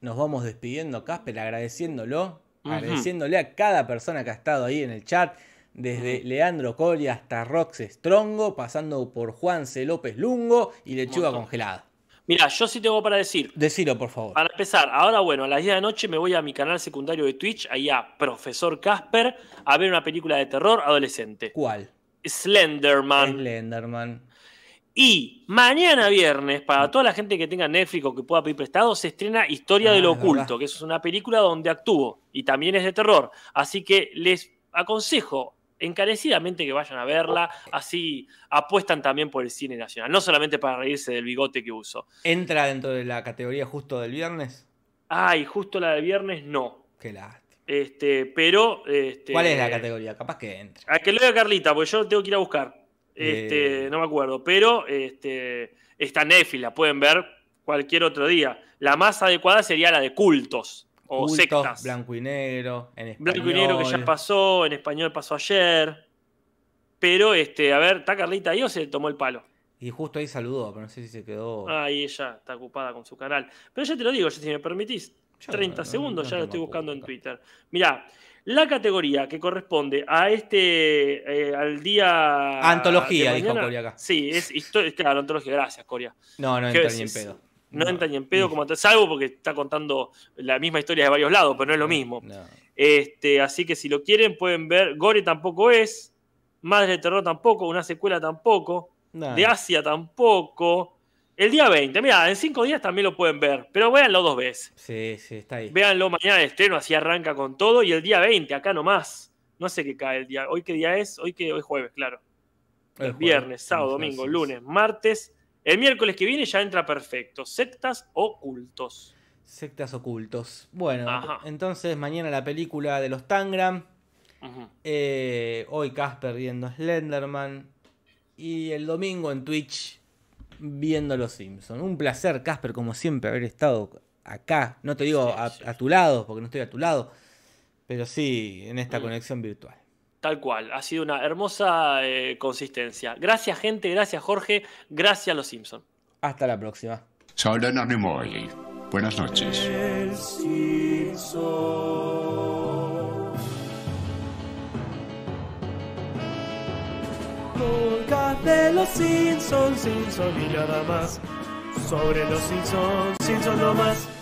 nos vamos despidiendo, Casper, agradeciéndolo, agradeciéndole a cada persona que ha estado ahí en el chat, desde Leandro Coria hasta Rox Strongo, pasando por Juanse López Lungo y Lechuga. Congelada. Mira, yo sí tengo para decir. Decilo, por favor. Para empezar, ahora bueno, a las 10 de la noche me voy a mi canal secundario de Twitch, ahí a Profesor Casper, a ver una película de terror adolescente. ¿Cuál? Slenderman. Slenderman. Y mañana viernes, para toda la gente que tenga Netflix o que pueda pedir prestado, se estrena Historia Ah, de lo Oculto, verdad. que es una película donde actúo y también es de terror. Así que les aconsejo encarecidamente que vayan a verla, así apuestan también por el cine nacional, no solamente para reírse del bigote que uso. ¿Entra dentro de la categoría justo del viernes? Ay, justo la del viernes no. Qué lástima. Este, pero. Este, ¿Cuál es la categoría? Capaz que entra. A que lo diga Carlita, porque yo tengo que ir a buscar. Este, Eh. No me acuerdo. Pero este, está Netflix, la pueden ver cualquier otro día. La más adecuada sería la de cultos o Cultos, sectas. blanco y negro, en español. Blanco y negro que ya pasó, en español pasó ayer. Pero, este, a ver, ¿está Carlita ahí o se tomó el palo? Y justo ahí saludó, pero no sé si se quedó. Ahí ella está ocupada con su canal. Pero ya te lo digo, si me permitís, Ya, 30 no, no, segundos, no ya lo estoy buscando en. Twitter. Mirá, la categoría que corresponde a este, eh, al día... Antología, de dijo mañana- Coria acá. Sí, es historia, claro, antología, gracias, Coria. No, no ¿Qué entra ni en pedo. No, entra ni en pedo, como salvo porque está contando la misma historia de varios lados, pero no es lo mismo. No. Este, así que si lo quieren, pueden ver. Gore tampoco es. Madre de Terror tampoco. Una secuela tampoco. De Asia tampoco. El día 20, mira, en cinco días también lo pueden ver, pero véanlo dos veces. Sí, sí, está ahí. Véanlo mañana de estreno, así arranca con todo. Y el día 20, acá nomás. No sé qué cae el día. ¿Hoy qué día es? Hoy, que, hoy es jueves, claro. El jueves. Viernes, sábado, domingo, lunes, martes. El miércoles que viene ya entra perfecto. Sectas ocultos. Sectas ocultos. Bueno, Ajá. entonces mañana la película de los Tangram. Eh, hoy Casper viendo Slenderman. Y el domingo en Twitch viendo Los Simpsons. Un placer, Casper, como siempre, haber estado acá. No te digo Sí, a, sí. a tu lado, porque no estoy a tu lado. Pero sí, en esta Mm. conexión virtual. Tal cual, ha sido una hermosa eh, consistencia. Gracias gente, gracias Jorge, gracias Los Simpson. Hasta la próxima. Soy Leonard Nimoy. Buenas noches. El Simpson. Podcast de los Simpsons, Simpson y nada más. Sobre los Simpsons, Simpson no más.